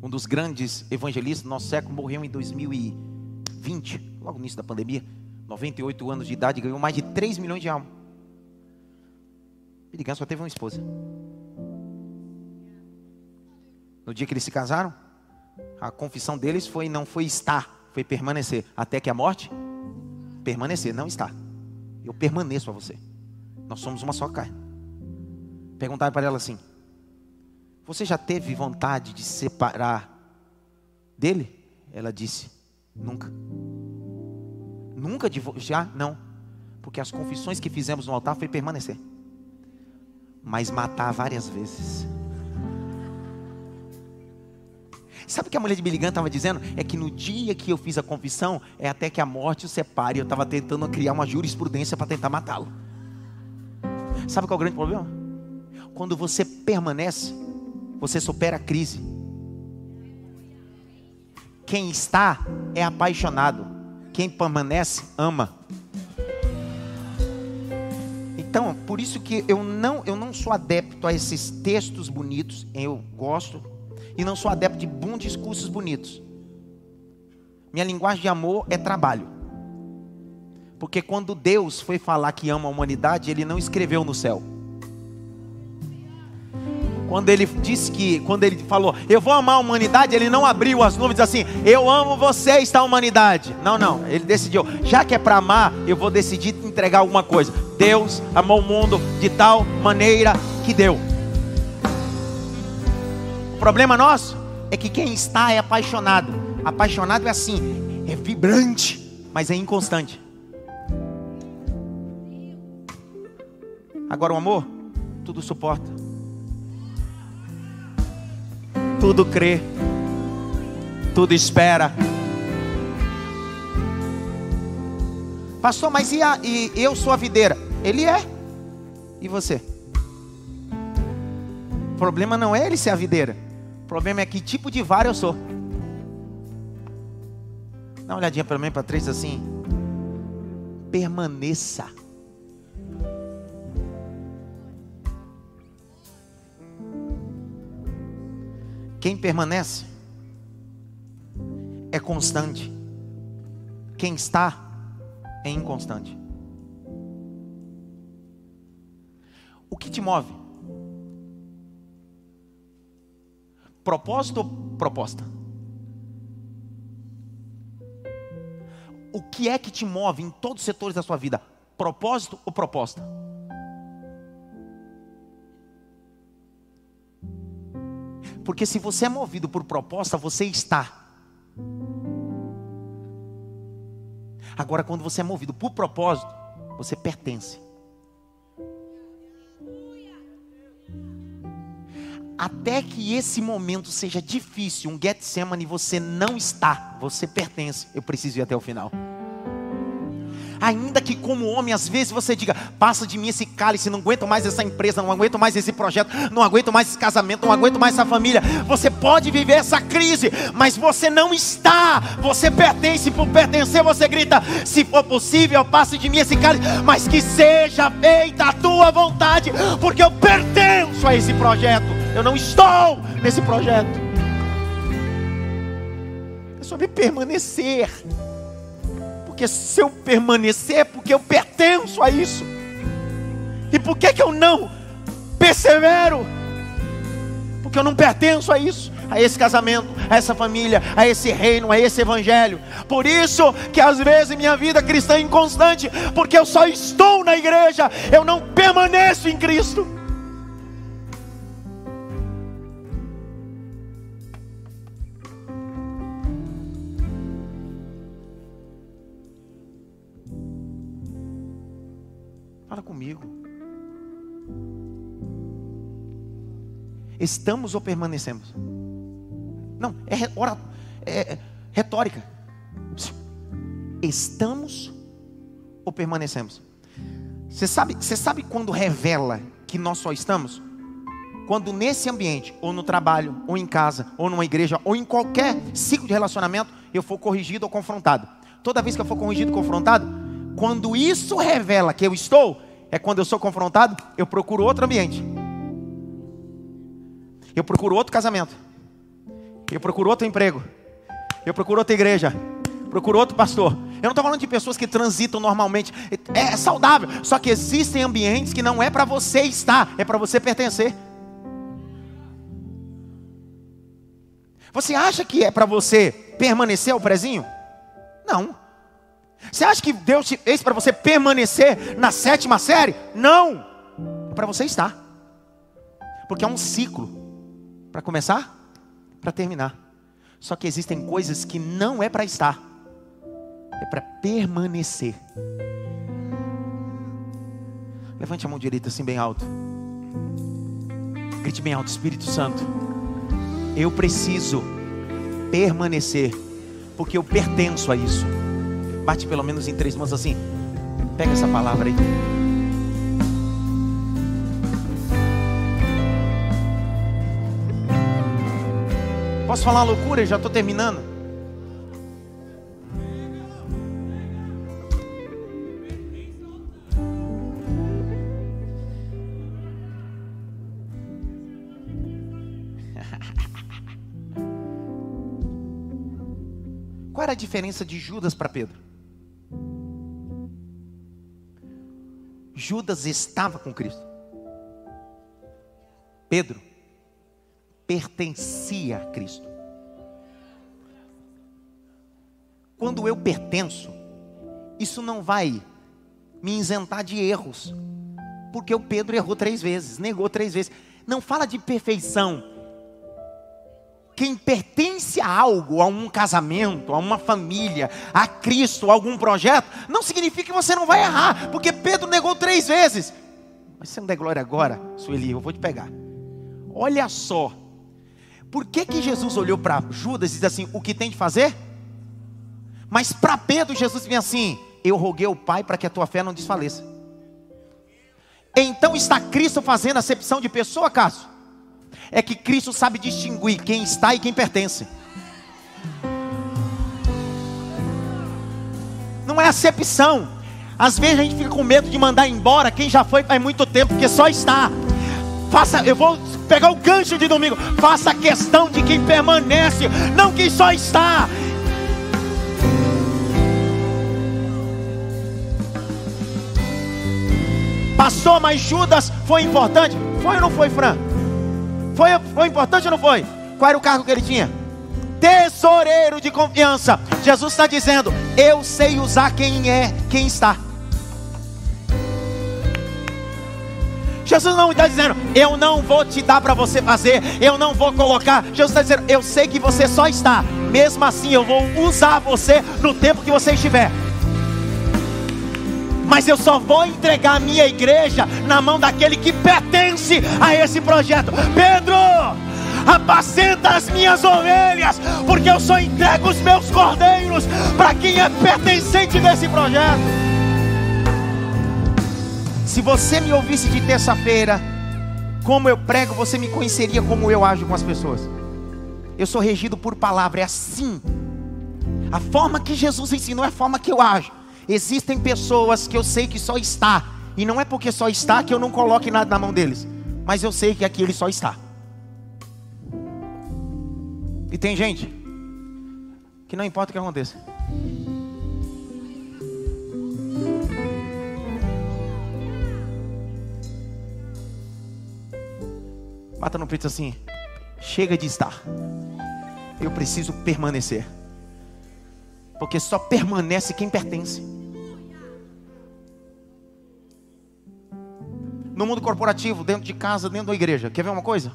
um dos grandes evangelistas do nosso século, morreu em 2020, logo no início da pandemia, 98 anos de idade, ganhou mais de 3 milhões de almas. Billy Graham só teve uma esposa. No dia que eles se casaram, a confissão deles foi não foi estar, foi permanecer, até que a morte permanecer, não estar. Eu permaneço a você. Nós somos uma só carne. Perguntaram para ela assim: Você já teve vontade de separar dele? Ela disse: Nunca. Nunca já não, porque as confissões que fizemos no altar foi permanecer, mas matar várias vezes. Sabe o que a mulher de Billy estava dizendo? É que no dia que eu fiz a confissão, é até que a morte o separe. Eu estava tentando criar uma jurisprudência para tentar matá-lo. Sabe qual é o grande problema? Quando você permanece, você supera a crise. Quem está é apaixonado. Quem permanece, ama. Então, por isso que eu não, eu não sou adepto a esses textos bonitos. Eu gosto, e não sou adepto de bons discursos bonitos. Minha linguagem de amor é trabalho. Porque quando Deus foi falar que ama a humanidade, Ele não escreveu no céu. Quando ele disse que, quando ele falou, eu vou amar a humanidade, ele não abriu as nuvens assim, eu amo vocês, tá humanidade. Não, não, ele decidiu, já que é para amar, eu vou decidir entregar alguma coisa. Deus amou o mundo de tal maneira que deu problema nosso é que quem está é apaixonado. Apaixonado é assim, é vibrante, mas é inconstante. Agora o amor, tudo suporta, tudo crê, tudo espera. Pastor, mas e, a, e eu sou a videira? Ele é. E você? O problema não é ele ser a videira. Problema é que tipo de vara eu sou. Dá uma olhadinha para mim, para três assim. Permaneça. Quem permanece é constante. Quem está é inconstante. O que te move? Propósito ou proposta? O que é que te move em todos os setores da sua vida? Propósito ou proposta? Porque se você é movido por proposta, você está. Agora, quando você é movido por propósito, você pertence. Até que esse momento seja difícil, um Getsemane, você não está, você pertence. Eu preciso ir até o final. Ainda que como homem, às vezes você diga, passa de mim esse cálice, não aguento mais essa empresa, não aguento mais esse projeto, não aguento mais esse casamento, não aguento mais essa família. Você pode viver essa crise, mas você não está, você pertence, por pertencer você grita, se for possível, passe de mim esse cálice, mas que seja feita a tua vontade, porque eu pertenço a esse projeto, eu não estou nesse projeto. É sobre permanecer. Porque se eu permanecer, é porque eu pertenço a isso. E por que, que eu não persevero? Porque eu não pertenço a isso, a esse casamento, a essa família, a esse reino, a esse evangelho. Por isso que às vezes minha vida cristã é inconstante, porque eu só estou na igreja, eu não permaneço em Cristo. Fala comigo. Estamos ou permanecemos? Não, é, ora, é, é retórica. Estamos ou permanecemos? Você sabe, você sabe quando revela que nós só estamos? Quando nesse ambiente, ou no trabalho, ou em casa, ou numa igreja, ou em qualquer ciclo de relacionamento, eu for corrigido ou confrontado. Toda vez que eu for corrigido ou confrontado, quando isso revela que eu estou, é quando eu sou confrontado, eu procuro outro ambiente. Eu procuro outro casamento. Eu procuro outro emprego. Eu procuro outra igreja. Procuro outro pastor. Eu não estou falando de pessoas que transitam normalmente. É, é saudável. Só que existem ambientes que não é para você estar, é para você pertencer. Você acha que é para você permanecer o prezinho? Não. Você acha que Deus fez para você permanecer na sétima série? Não. É para você estar. Porque é um ciclo. Para começar, para terminar. Só que existem coisas que não é para estar. É para permanecer. Levante a mão direita assim bem alto. Grite bem alto, Espírito Santo. Eu preciso permanecer, porque eu pertenço a isso. Bate pelo menos em três mãos assim. Pega essa palavra aí. Posso falar uma loucura? Já estou terminando. [LAUGHS] Qual era a diferença de Judas para Pedro? Judas estava com Cristo. Pedro pertencia a Cristo. Quando eu pertenço, isso não vai me isentar de erros, porque o Pedro errou três vezes, negou três vezes. Não fala de perfeição, quem pertence a algo, a um casamento, a uma família, a Cristo, a algum projeto, não significa que você não vai errar, porque Pedro negou três vezes. Mas você não der glória agora, Sueli, eu vou te pegar. Olha só, Por que, que Jesus olhou para Judas e disse assim: O que tem de fazer? Mas para Pedro, Jesus vinha assim: Eu roguei ao Pai para que a tua fé não desfaleça. Então está Cristo fazendo acepção de pessoa, acaso? É que Cristo sabe distinguir quem está e quem pertence. Não é acepção. Às vezes a gente fica com medo de mandar embora quem já foi faz muito tempo, porque só está. Faça, eu vou pegar o gancho de domingo. Faça questão de quem permanece, não quem só está. Pastor, mas Judas foi importante? Foi ou não foi, Fran? Foi, foi importante ou não foi? Qual era o cargo que ele tinha? Tesoureiro de confiança. Jesus está dizendo: Eu sei usar quem é, quem está. Jesus não está dizendo, eu não vou te dar para você fazer, eu não vou colocar. Jesus está dizendo, eu sei que você só está, mesmo assim eu vou usar você no tempo que você estiver. Mas eu só vou entregar a minha igreja na mão daquele que pertence a esse projeto. Pedro, apacenta as minhas ovelhas, porque eu só entrego os meus cordeiros para quem é pertencente desse projeto. Se você me ouvisse de terça-feira, como eu prego, você me conheceria como eu ajo com as pessoas. Eu sou regido por palavra, é assim. A forma que Jesus ensinou é a forma que eu ajo. Existem pessoas que eu sei que só está, e não é porque só está que eu não coloque nada na mão deles, mas eu sei que aqui ele só está. E tem gente que não importa o que aconteça. Bata no peito assim. Chega de estar. Eu preciso permanecer. Porque só permanece quem pertence. No mundo corporativo, dentro de casa, dentro da igreja. Quer ver uma coisa?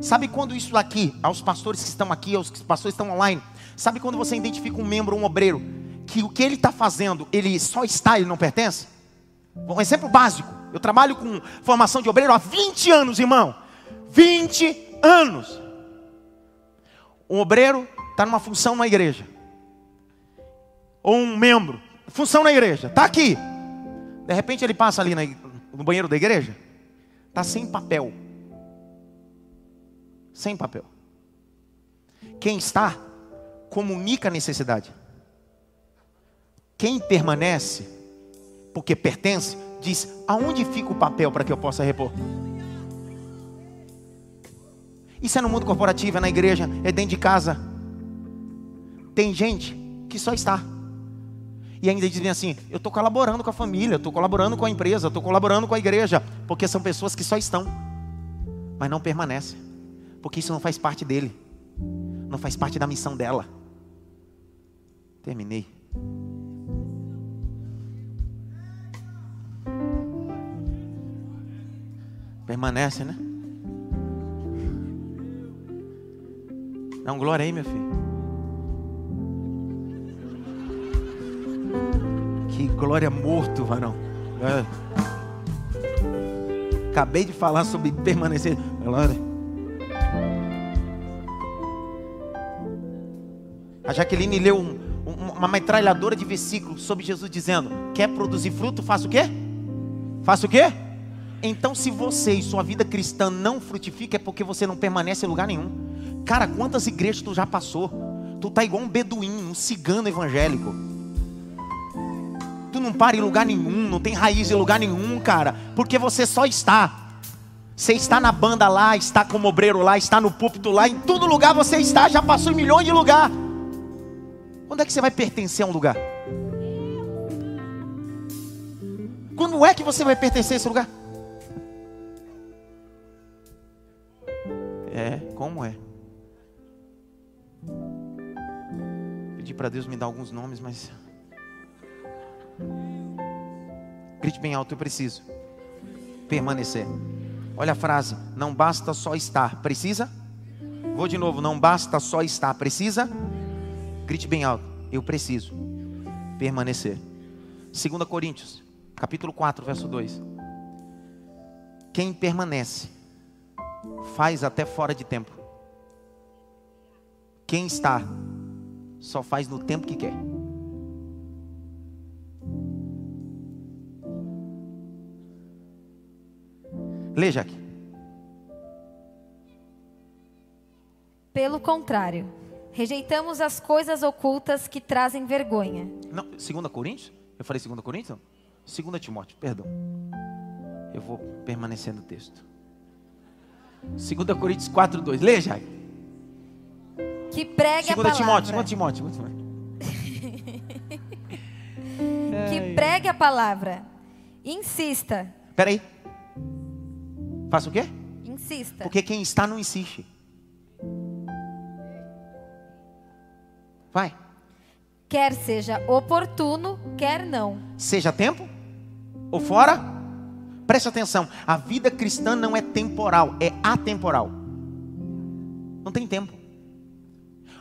Sabe quando isso aqui, aos pastores que estão aqui, aos pastores que estão online, sabe quando você identifica um membro, um obreiro, que o que ele está fazendo, ele só está, ele não pertence? Um exemplo básico. Eu trabalho com formação de obreiro há 20 anos, irmão. 20 anos. Um obreiro está numa função na igreja. Ou um membro, função na igreja, está aqui. De repente ele passa ali no banheiro da igreja, está sem papel. Sem papel. Quem está, comunica a necessidade. Quem permanece, porque pertence, diz: aonde fica o papel para que eu possa repor? Isso é no mundo corporativo, é na igreja, é dentro de casa. Tem gente que só está. E ainda dizem assim: eu estou colaborando com a família, estou colaborando com a empresa, estou colaborando com a igreja, porque são pessoas que só estão, mas não permanecem, porque isso não faz parte dele, não faz parte da missão dela. Terminei. Permanece, né? Dá um glória aí, meu filho. Que glória morto, varão. É. Acabei de falar sobre permanecer. Glória. A Jaqueline leu um, uma metralhadora de versículos sobre Jesus dizendo: Quer produzir fruto? Faça o quê? Faça o quê? Então, se você e sua vida cristã não frutifica, é porque você não permanece em lugar nenhum. Cara, quantas igrejas tu já passou? Tu tá igual um beduíno, um cigano evangélico. Não para em lugar nenhum, não tem raiz em lugar nenhum, cara, porque você só está. Você está na banda lá, está como obreiro lá, está no púlpito lá, em todo lugar você está, já passou em milhões de lugar. Quando é que você vai pertencer a um lugar? Quando é que você vai pertencer a esse lugar? É, como é? Pedi para Deus me dar alguns nomes, mas. Grite bem alto, eu preciso permanecer. Olha a frase: não basta só estar, precisa? Vou de novo: não basta só estar, precisa? Grite bem alto, eu preciso permanecer. 2 Coríntios, capítulo 4, verso 2. Quem permanece, faz até fora de tempo. Quem está só faz no tempo que quer. Leia aqui. Pelo contrário, rejeitamos as coisas ocultas que trazem vergonha. Não, 2 Coríntios? Eu falei 2 Coríntios? 2 Timóteo, perdão. Eu vou permanecer no texto. 2 Coríntios 4, 2. Leia, Jai. Que pregue a 2 palavra. Timóteo, 2 Timóteo, 2 Timóteo. [LAUGHS] Que pregue a palavra. Insista. Peraí. Faça o quê? Insista. Porque quem está não insiste. Vai. Quer seja oportuno, quer não. Seja tempo ou fora. Preste atenção. A vida cristã não é temporal, é atemporal. Não tem tempo.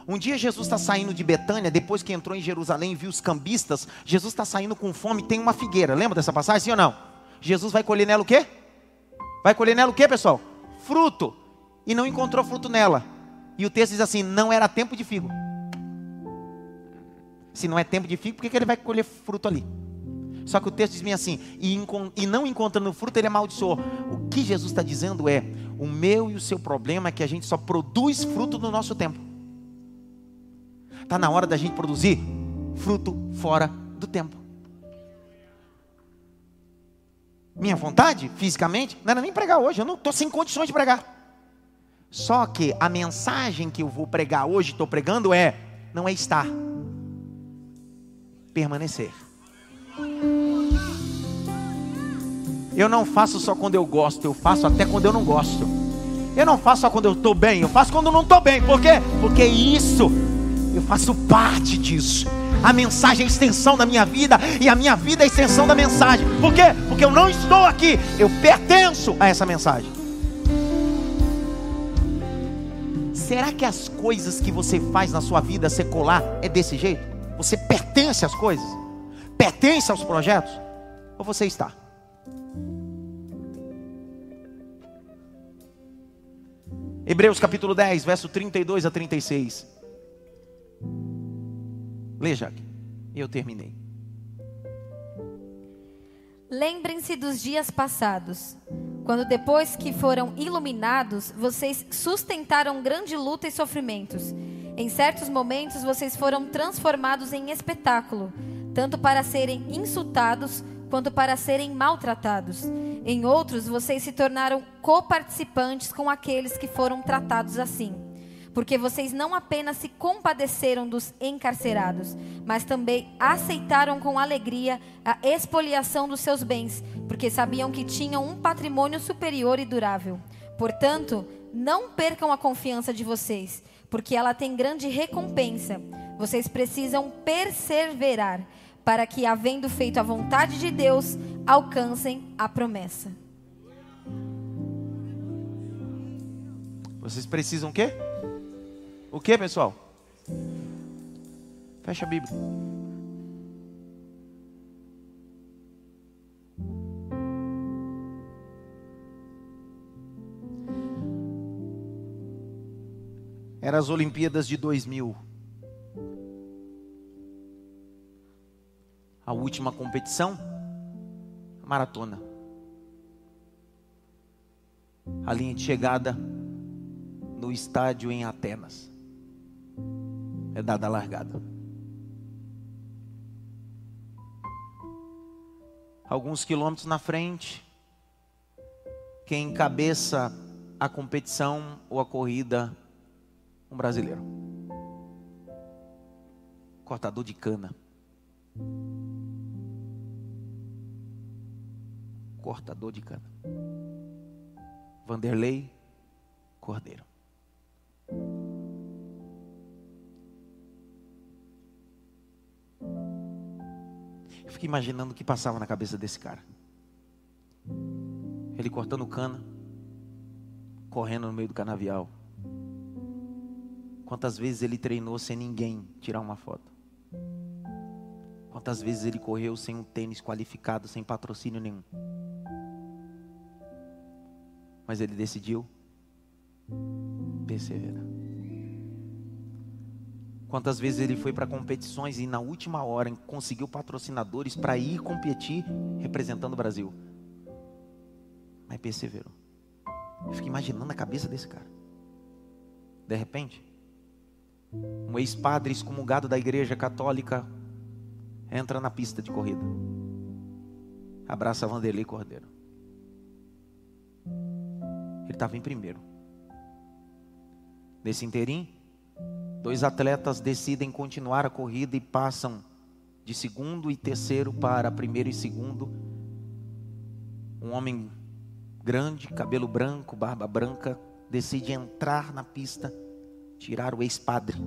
Um dia Jesus está saindo de Betânia, depois que entrou em Jerusalém e viu os cambistas, Jesus está saindo com fome, tem uma figueira. Lembra dessa passagem, sim ou não? Jesus vai colher nela o quê? Vai colher nela o quê, pessoal? Fruto. E não encontrou fruto nela. E o texto diz assim: não era tempo de figo. Se não é tempo de figo, por que, que ele vai colher fruto ali? Só que o texto diz bem assim: e, e não encontrando fruto, ele amaldiçoou. O que Jesus está dizendo é: o meu e o seu problema é que a gente só produz fruto no nosso tempo. Está na hora da gente produzir fruto fora do tempo. Minha vontade, fisicamente, não era nem pregar hoje, eu não estou sem condições de pregar. Só que a mensagem que eu vou pregar hoje, estou pregando, é: não é estar, permanecer. Eu não faço só quando eu gosto, eu faço até quando eu não gosto. Eu não faço só quando eu estou bem, eu faço quando eu não estou bem. Por quê? Porque isso, eu faço parte disso. A mensagem é a extensão da minha vida e a minha vida é a extensão da mensagem. Por quê? Porque eu não estou aqui, eu pertenço a essa mensagem. Será que as coisas que você faz na sua vida secular é desse jeito? Você pertence às coisas? Pertence aos projetos? Ou você está? Hebreus capítulo 10, verso 32 a 36. Jaque. Eu terminei. Lembrem-se dos dias passados, quando depois que foram iluminados, vocês sustentaram grande luta e sofrimentos. Em certos momentos, vocês foram transformados em espetáculo, tanto para serem insultados quanto para serem maltratados. Em outros, vocês se tornaram coparticipantes com aqueles que foram tratados assim. Porque vocês não apenas se compadeceram dos encarcerados, mas também aceitaram com alegria a expoliação dos seus bens, porque sabiam que tinham um patrimônio superior e durável. Portanto, não percam a confiança de vocês, porque ela tem grande recompensa. Vocês precisam perseverar para que, havendo feito a vontade de Deus, alcancem a promessa. Vocês precisam o quê? O que, pessoal? Fecha a Bíblia. Era as Olimpíadas de 2000. A última competição, maratona. A linha de chegada no estádio em Atenas. É dada a largada. Alguns quilômetros na frente, quem encabeça a competição ou a corrida, um brasileiro. Cortador de cana. Cortador de cana. Vanderlei Cordeiro. Eu fiquei imaginando o que passava na cabeça desse cara. Ele cortando cana, correndo no meio do canavial. Quantas vezes ele treinou sem ninguém tirar uma foto? Quantas vezes ele correu sem um tênis qualificado, sem patrocínio nenhum? Mas ele decidiu perseverar. Quantas vezes ele foi para competições e na última hora conseguiu patrocinadores para ir competir representando o Brasil. Mas perseverou. Eu fico imaginando a cabeça desse cara. De repente, um ex-padre excomungado da igreja católica entra na pista de corrida. Abraça Vanderlei Cordeiro. Ele estava em primeiro. Nesse inteirinho, dois atletas decidem continuar a corrida e passam de segundo e terceiro para primeiro e segundo. Um homem grande, cabelo branco, barba branca, decide entrar na pista, tirar o ex-padre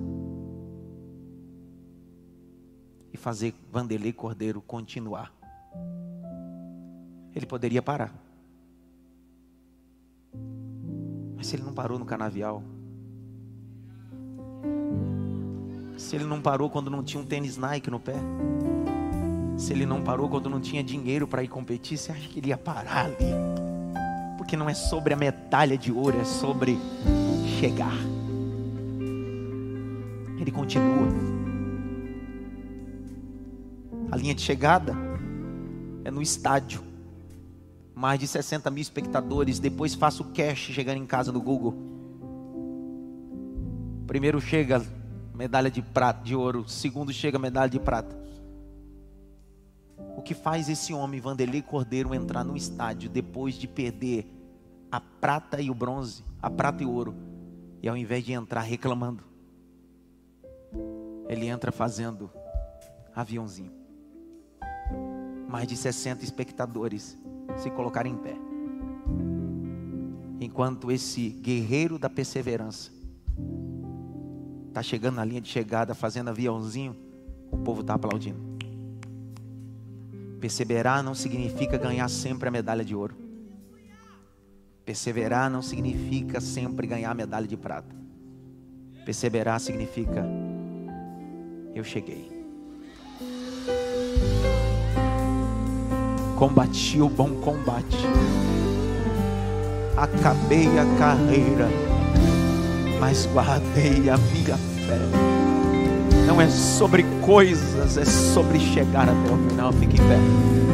e fazer Vanderlei Cordeiro continuar. Ele poderia parar. Mas se ele não parou no canavial, se ele não parou quando não tinha um tênis Nike no pé, se ele não parou quando não tinha dinheiro para ir competir, você acha que ele ia parar ali? Porque não é sobre a medalha de ouro, é sobre chegar. Ele continua. A linha de chegada é no estádio. Mais de 60 mil espectadores. Depois faço cash chegando em casa no Google. Primeiro chega medalha de prata, de ouro. Segundo chega medalha de prata. O que faz esse homem, Vanderlei Cordeiro, entrar no estádio depois de perder a prata e o bronze, a prata e o ouro, e ao invés de entrar reclamando, ele entra fazendo aviãozinho. Mais de 60 espectadores se colocaram em pé. Enquanto esse guerreiro da perseverança está chegando na linha de chegada, fazendo aviãozinho, o povo está aplaudindo. Perseverar não significa ganhar sempre a medalha de ouro. Perseverar não significa sempre ganhar a medalha de prata. Perseverar significa eu cheguei. Combati o bom combate. Acabei a carreira, mas guardei a minha fé. Não é sobre coisas, é sobre chegar até o final. Fique em pé.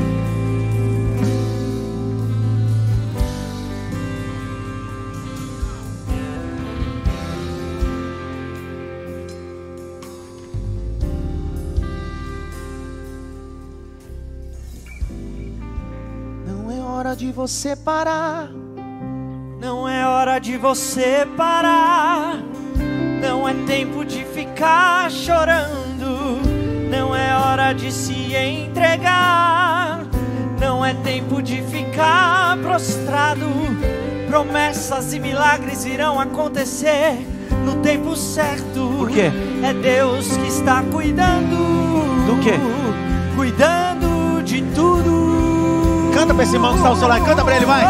de você parar. De você parar. Não é tempo de ficar chorando. Não é hora de se entregar. Não é tempo de ficar prostrado. Promessas e milagres irão acontecer no tempo certo. Por quê? É Deus que está cuidando. Do quê? Cuidando de tudo. Canta pra esse irmão que está ao seu lado. Canta pra ele, vai.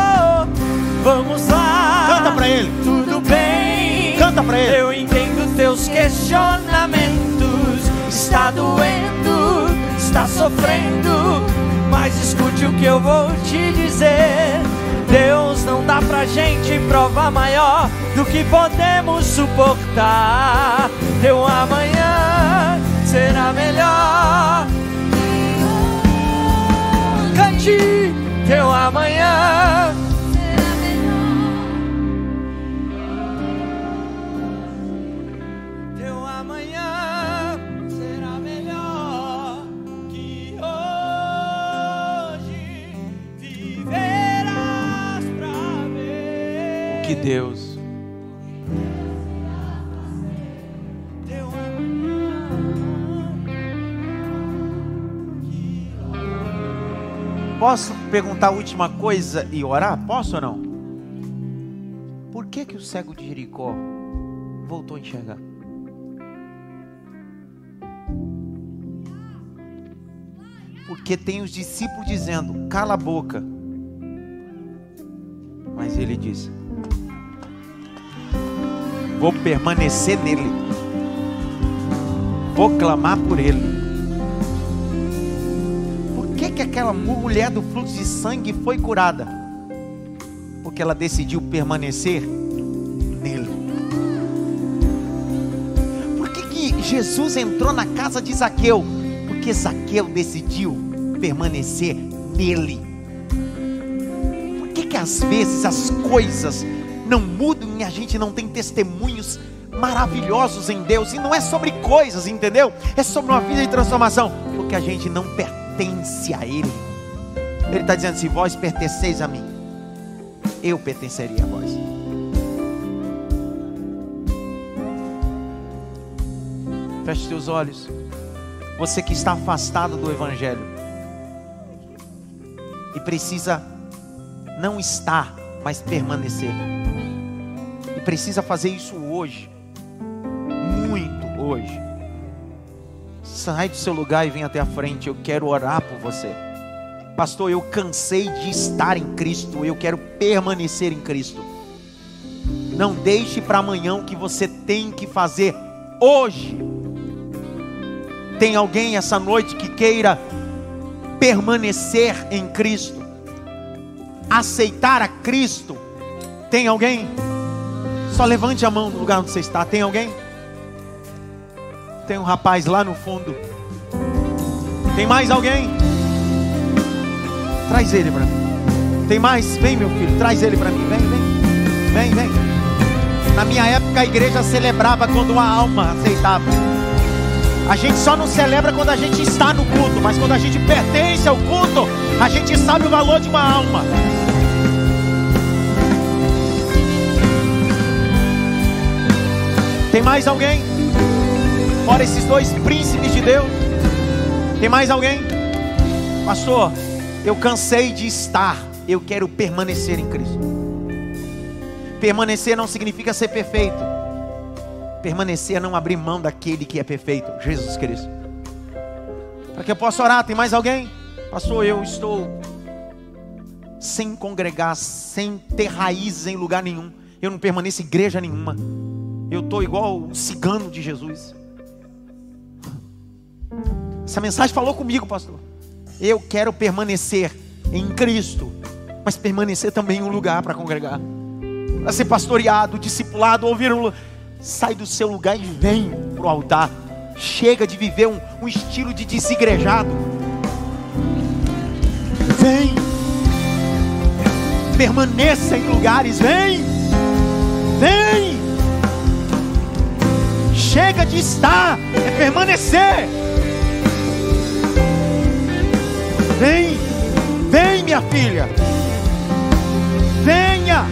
Vamos lá. Canta pra ele. Tudo bem. Canta pra ele. Eu entendo teus questionamentos. Está doendo, está sofrendo. Mas escute o que eu vou te dizer. Deus não dá pra gente prova maior do que podemos suportar. Teu amanhã será melhor. Cante teu amanhã Deus Posso perguntar a última coisa e orar? Posso ou não? Por que que o cego de Jericó voltou a enxergar? Porque tem os discípulos dizendo: "Cala a boca". Mas ele disse: "Vou permanecer nele. Vou clamar por ele." Por que, que aquela mulher do fluxo de sangue foi curada? Porque ela decidiu permanecer nele. Por que, que Jesus entrou na casa de Zaqueu, porque Zaqueu decidiu permanecer nele. Por que, que às vezes as coisas não mudam gente não tem testemunhos maravilhosos em Deus? E não é sobre coisas, entendeu? É sobre uma vida de transformação, porque a gente não pertence a Ele. Ele está dizendo: se vós pertenceis a mim, eu pertenceria a vós. Feche seus olhos. Você que está afastado do Evangelho e precisa não estar, mas permanecer. E precisa fazer isso hoje. Muito hoje. Sai do seu lugar e vem até a frente. Eu quero orar por você. Pastor, eu cansei de estar em Cristo. Eu quero permanecer em Cristo. Não deixe para amanhã o que você tem que fazer hoje. Tem alguém essa noite que queira permanecer em Cristo? Aceitar a Cristo? Tem alguém? Só levante a mão no lugar onde você está. Tem alguém? Tem um rapaz lá no fundo. Tem mais alguém? Traz ele para mim. Tem mais? Vem, meu filho, traz ele para mim. Vem, vem. Vem, vem. Na minha época a igreja celebrava quando uma alma aceitava. A gente só não celebra quando a gente está no culto, mas quando a gente pertence ao culto, a gente sabe o valor de uma alma. Tem mais alguém? Fora esses dois príncipes de Deus. Tem mais alguém? Pastor, eu cansei de estar, eu quero permanecer em Cristo. Permanecer não significa ser perfeito. Permanecer é não abrir mão daquele que é perfeito, Jesus Cristo. Para que eu possa orar, tem mais alguém? Pastor, eu estou sem congregar, sem ter raízes em lugar nenhum. Eu não permaneço em igreja nenhuma. Eu estou igual o cigano de Jesus. Essa mensagem falou comigo, pastor. Eu quero permanecer em Cristo, mas permanecer também em um lugar para congregar, para ser pastoreado, discipulado, ouvir um sai do seu lugar e vem para o altar. Chega de viver um, um estilo de desigrejado. Vem. Permaneça em lugares. Vem. Vem. Chega de estar. É permanecer. Vem. Vem, minha filha. Venha.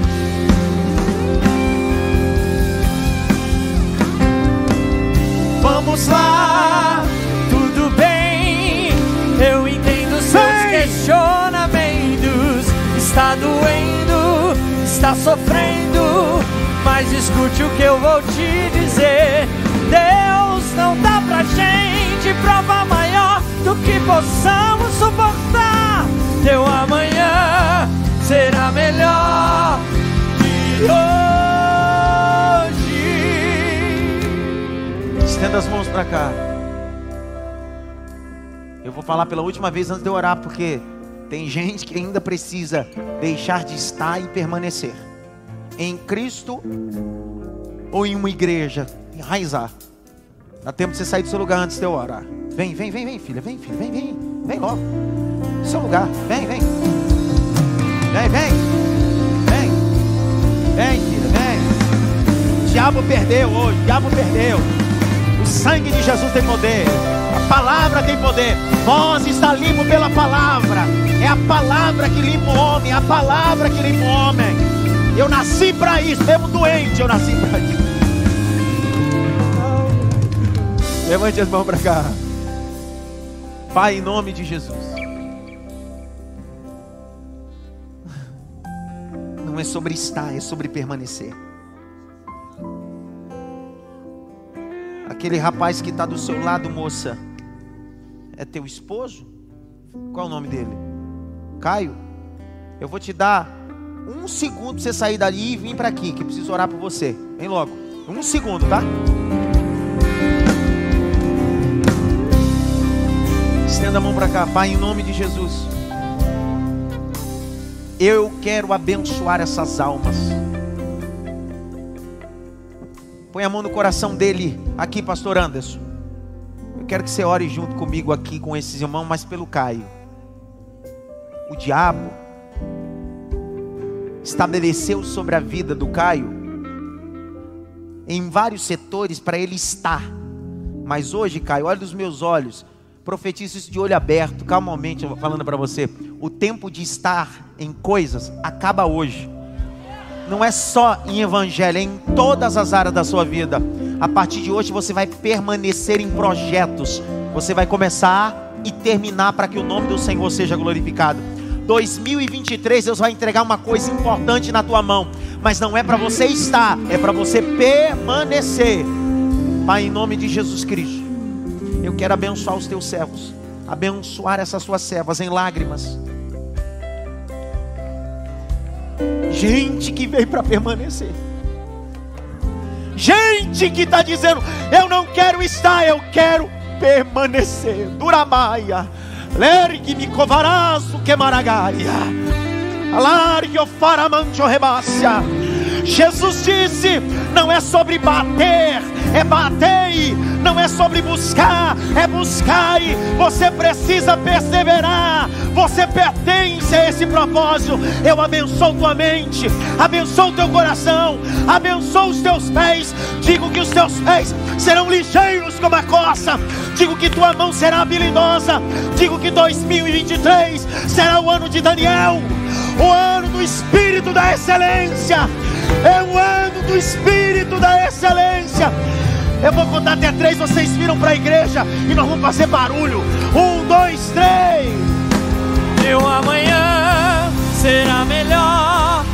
Vamos lá, tudo bem. Eu entendo seus Vem! questionamentos. Está doendo, está sofrendo. Mas escute o que eu vou te dizer. Deus não dá pra gente prova maior do que possamos suportar. Teu amanhã será melhor que hoje. Estenda as mãos para cá. Eu vou falar pela última vez antes de orar, porque tem gente que ainda precisa deixar de estar e permanecer em Cristo ou em uma igreja, enraizar. Dá tempo de você sair do seu lugar antes de eu orar. Vem, vem, vem, vem, filha, vem, filha, vem, vem, vem logo. Seu lugar, vem, vem. Vem, vem. Vem. Vem, filha, vem. O diabo perdeu hoje, o diabo perdeu. O sangue de Jesus tem poder. A palavra tem poder. Vós está limpo pela palavra. É a palavra que limpa o homem. É a palavra que limpa o homem. Eu nasci para isso. Mesmo doente, eu nasci para isso. Levante as mãos para cá. Pai, em nome de Jesus. Não é sobre estar, é sobre permanecer. Aquele rapaz que está do seu lado, moça, é teu esposo? Qual é o nome dele? Caio? Eu vou te dar um segundo para você sair dali e vir para aqui, que preciso orar por você. Vem logo. Um segundo, tá? Estenda a mão para cá, Pai, em nome de Jesus. Eu quero abençoar essas almas. Põe a mão no coração dele, aqui, Pastor Anderson. quero que você ore junto comigo aqui com esses irmãos, mas pelo Caio. O diabo estabeleceu sobre a vida do Caio em vários setores para ele estar. Mas hoje, Caio, olha nos meus olhos, profetizo isso de olho aberto, calmamente falando para você. O tempo de estar em coisas acaba hoje. Não é só em evangelho, é em todas as áreas da sua vida. A partir de hoje você vai permanecer em projetos. Você vai começar e terminar para que o nome do Senhor seja glorificado. 2023 Deus vai entregar uma coisa importante na tua mão, mas não é para você estar, é para você permanecer. Pai, em nome de Jesus Cristo, eu quero abençoar os teus servos, abençoar essas suas servas em lágrimas. Gente que veio para permanecer. Gente que está dizendo: Eu não quero estar, eu quero permanecer. Duramaia. Lergue me covaraço que maragaia. Alargue o faramancho rebácia. Jesus disse: não é sobre bater, é batei, não é sobre buscar, é buscar. Você precisa perseverar, você pertence a esse propósito. Eu abençoo tua mente, abençoo teu coração, abençoo os teus pés. Digo que os teus pés serão ligeiros como a coça, digo que tua mão será habilidosa. Digo que 2023 será o ano de Daniel, o ano do Espírito da excelência. É um ano do Espírito da excelência. Eu vou contar até três, vocês viram para a igreja e nós vamos fazer barulho. Um, dois, três. Meu amanhã será melhor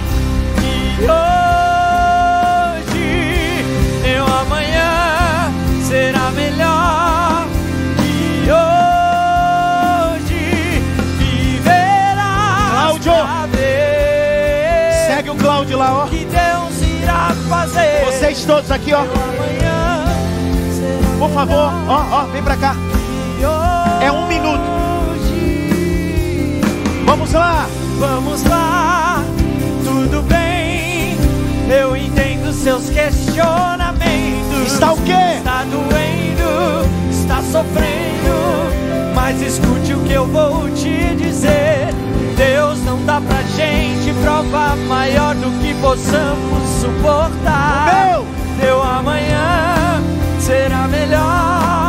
que hoje. Todos aqui, ó. Por favor, ó, ó, vem pra cá. É um minuto. Vamos lá. Vamos lá, tudo bem. Eu entendo seus questionamentos. Está o quê? Está doendo, está sofrendo. Mas escute o que eu vou te dizer. Deus não dá pra gente prova maior do que possamos suportar. Meu! Teu amanhã será melhor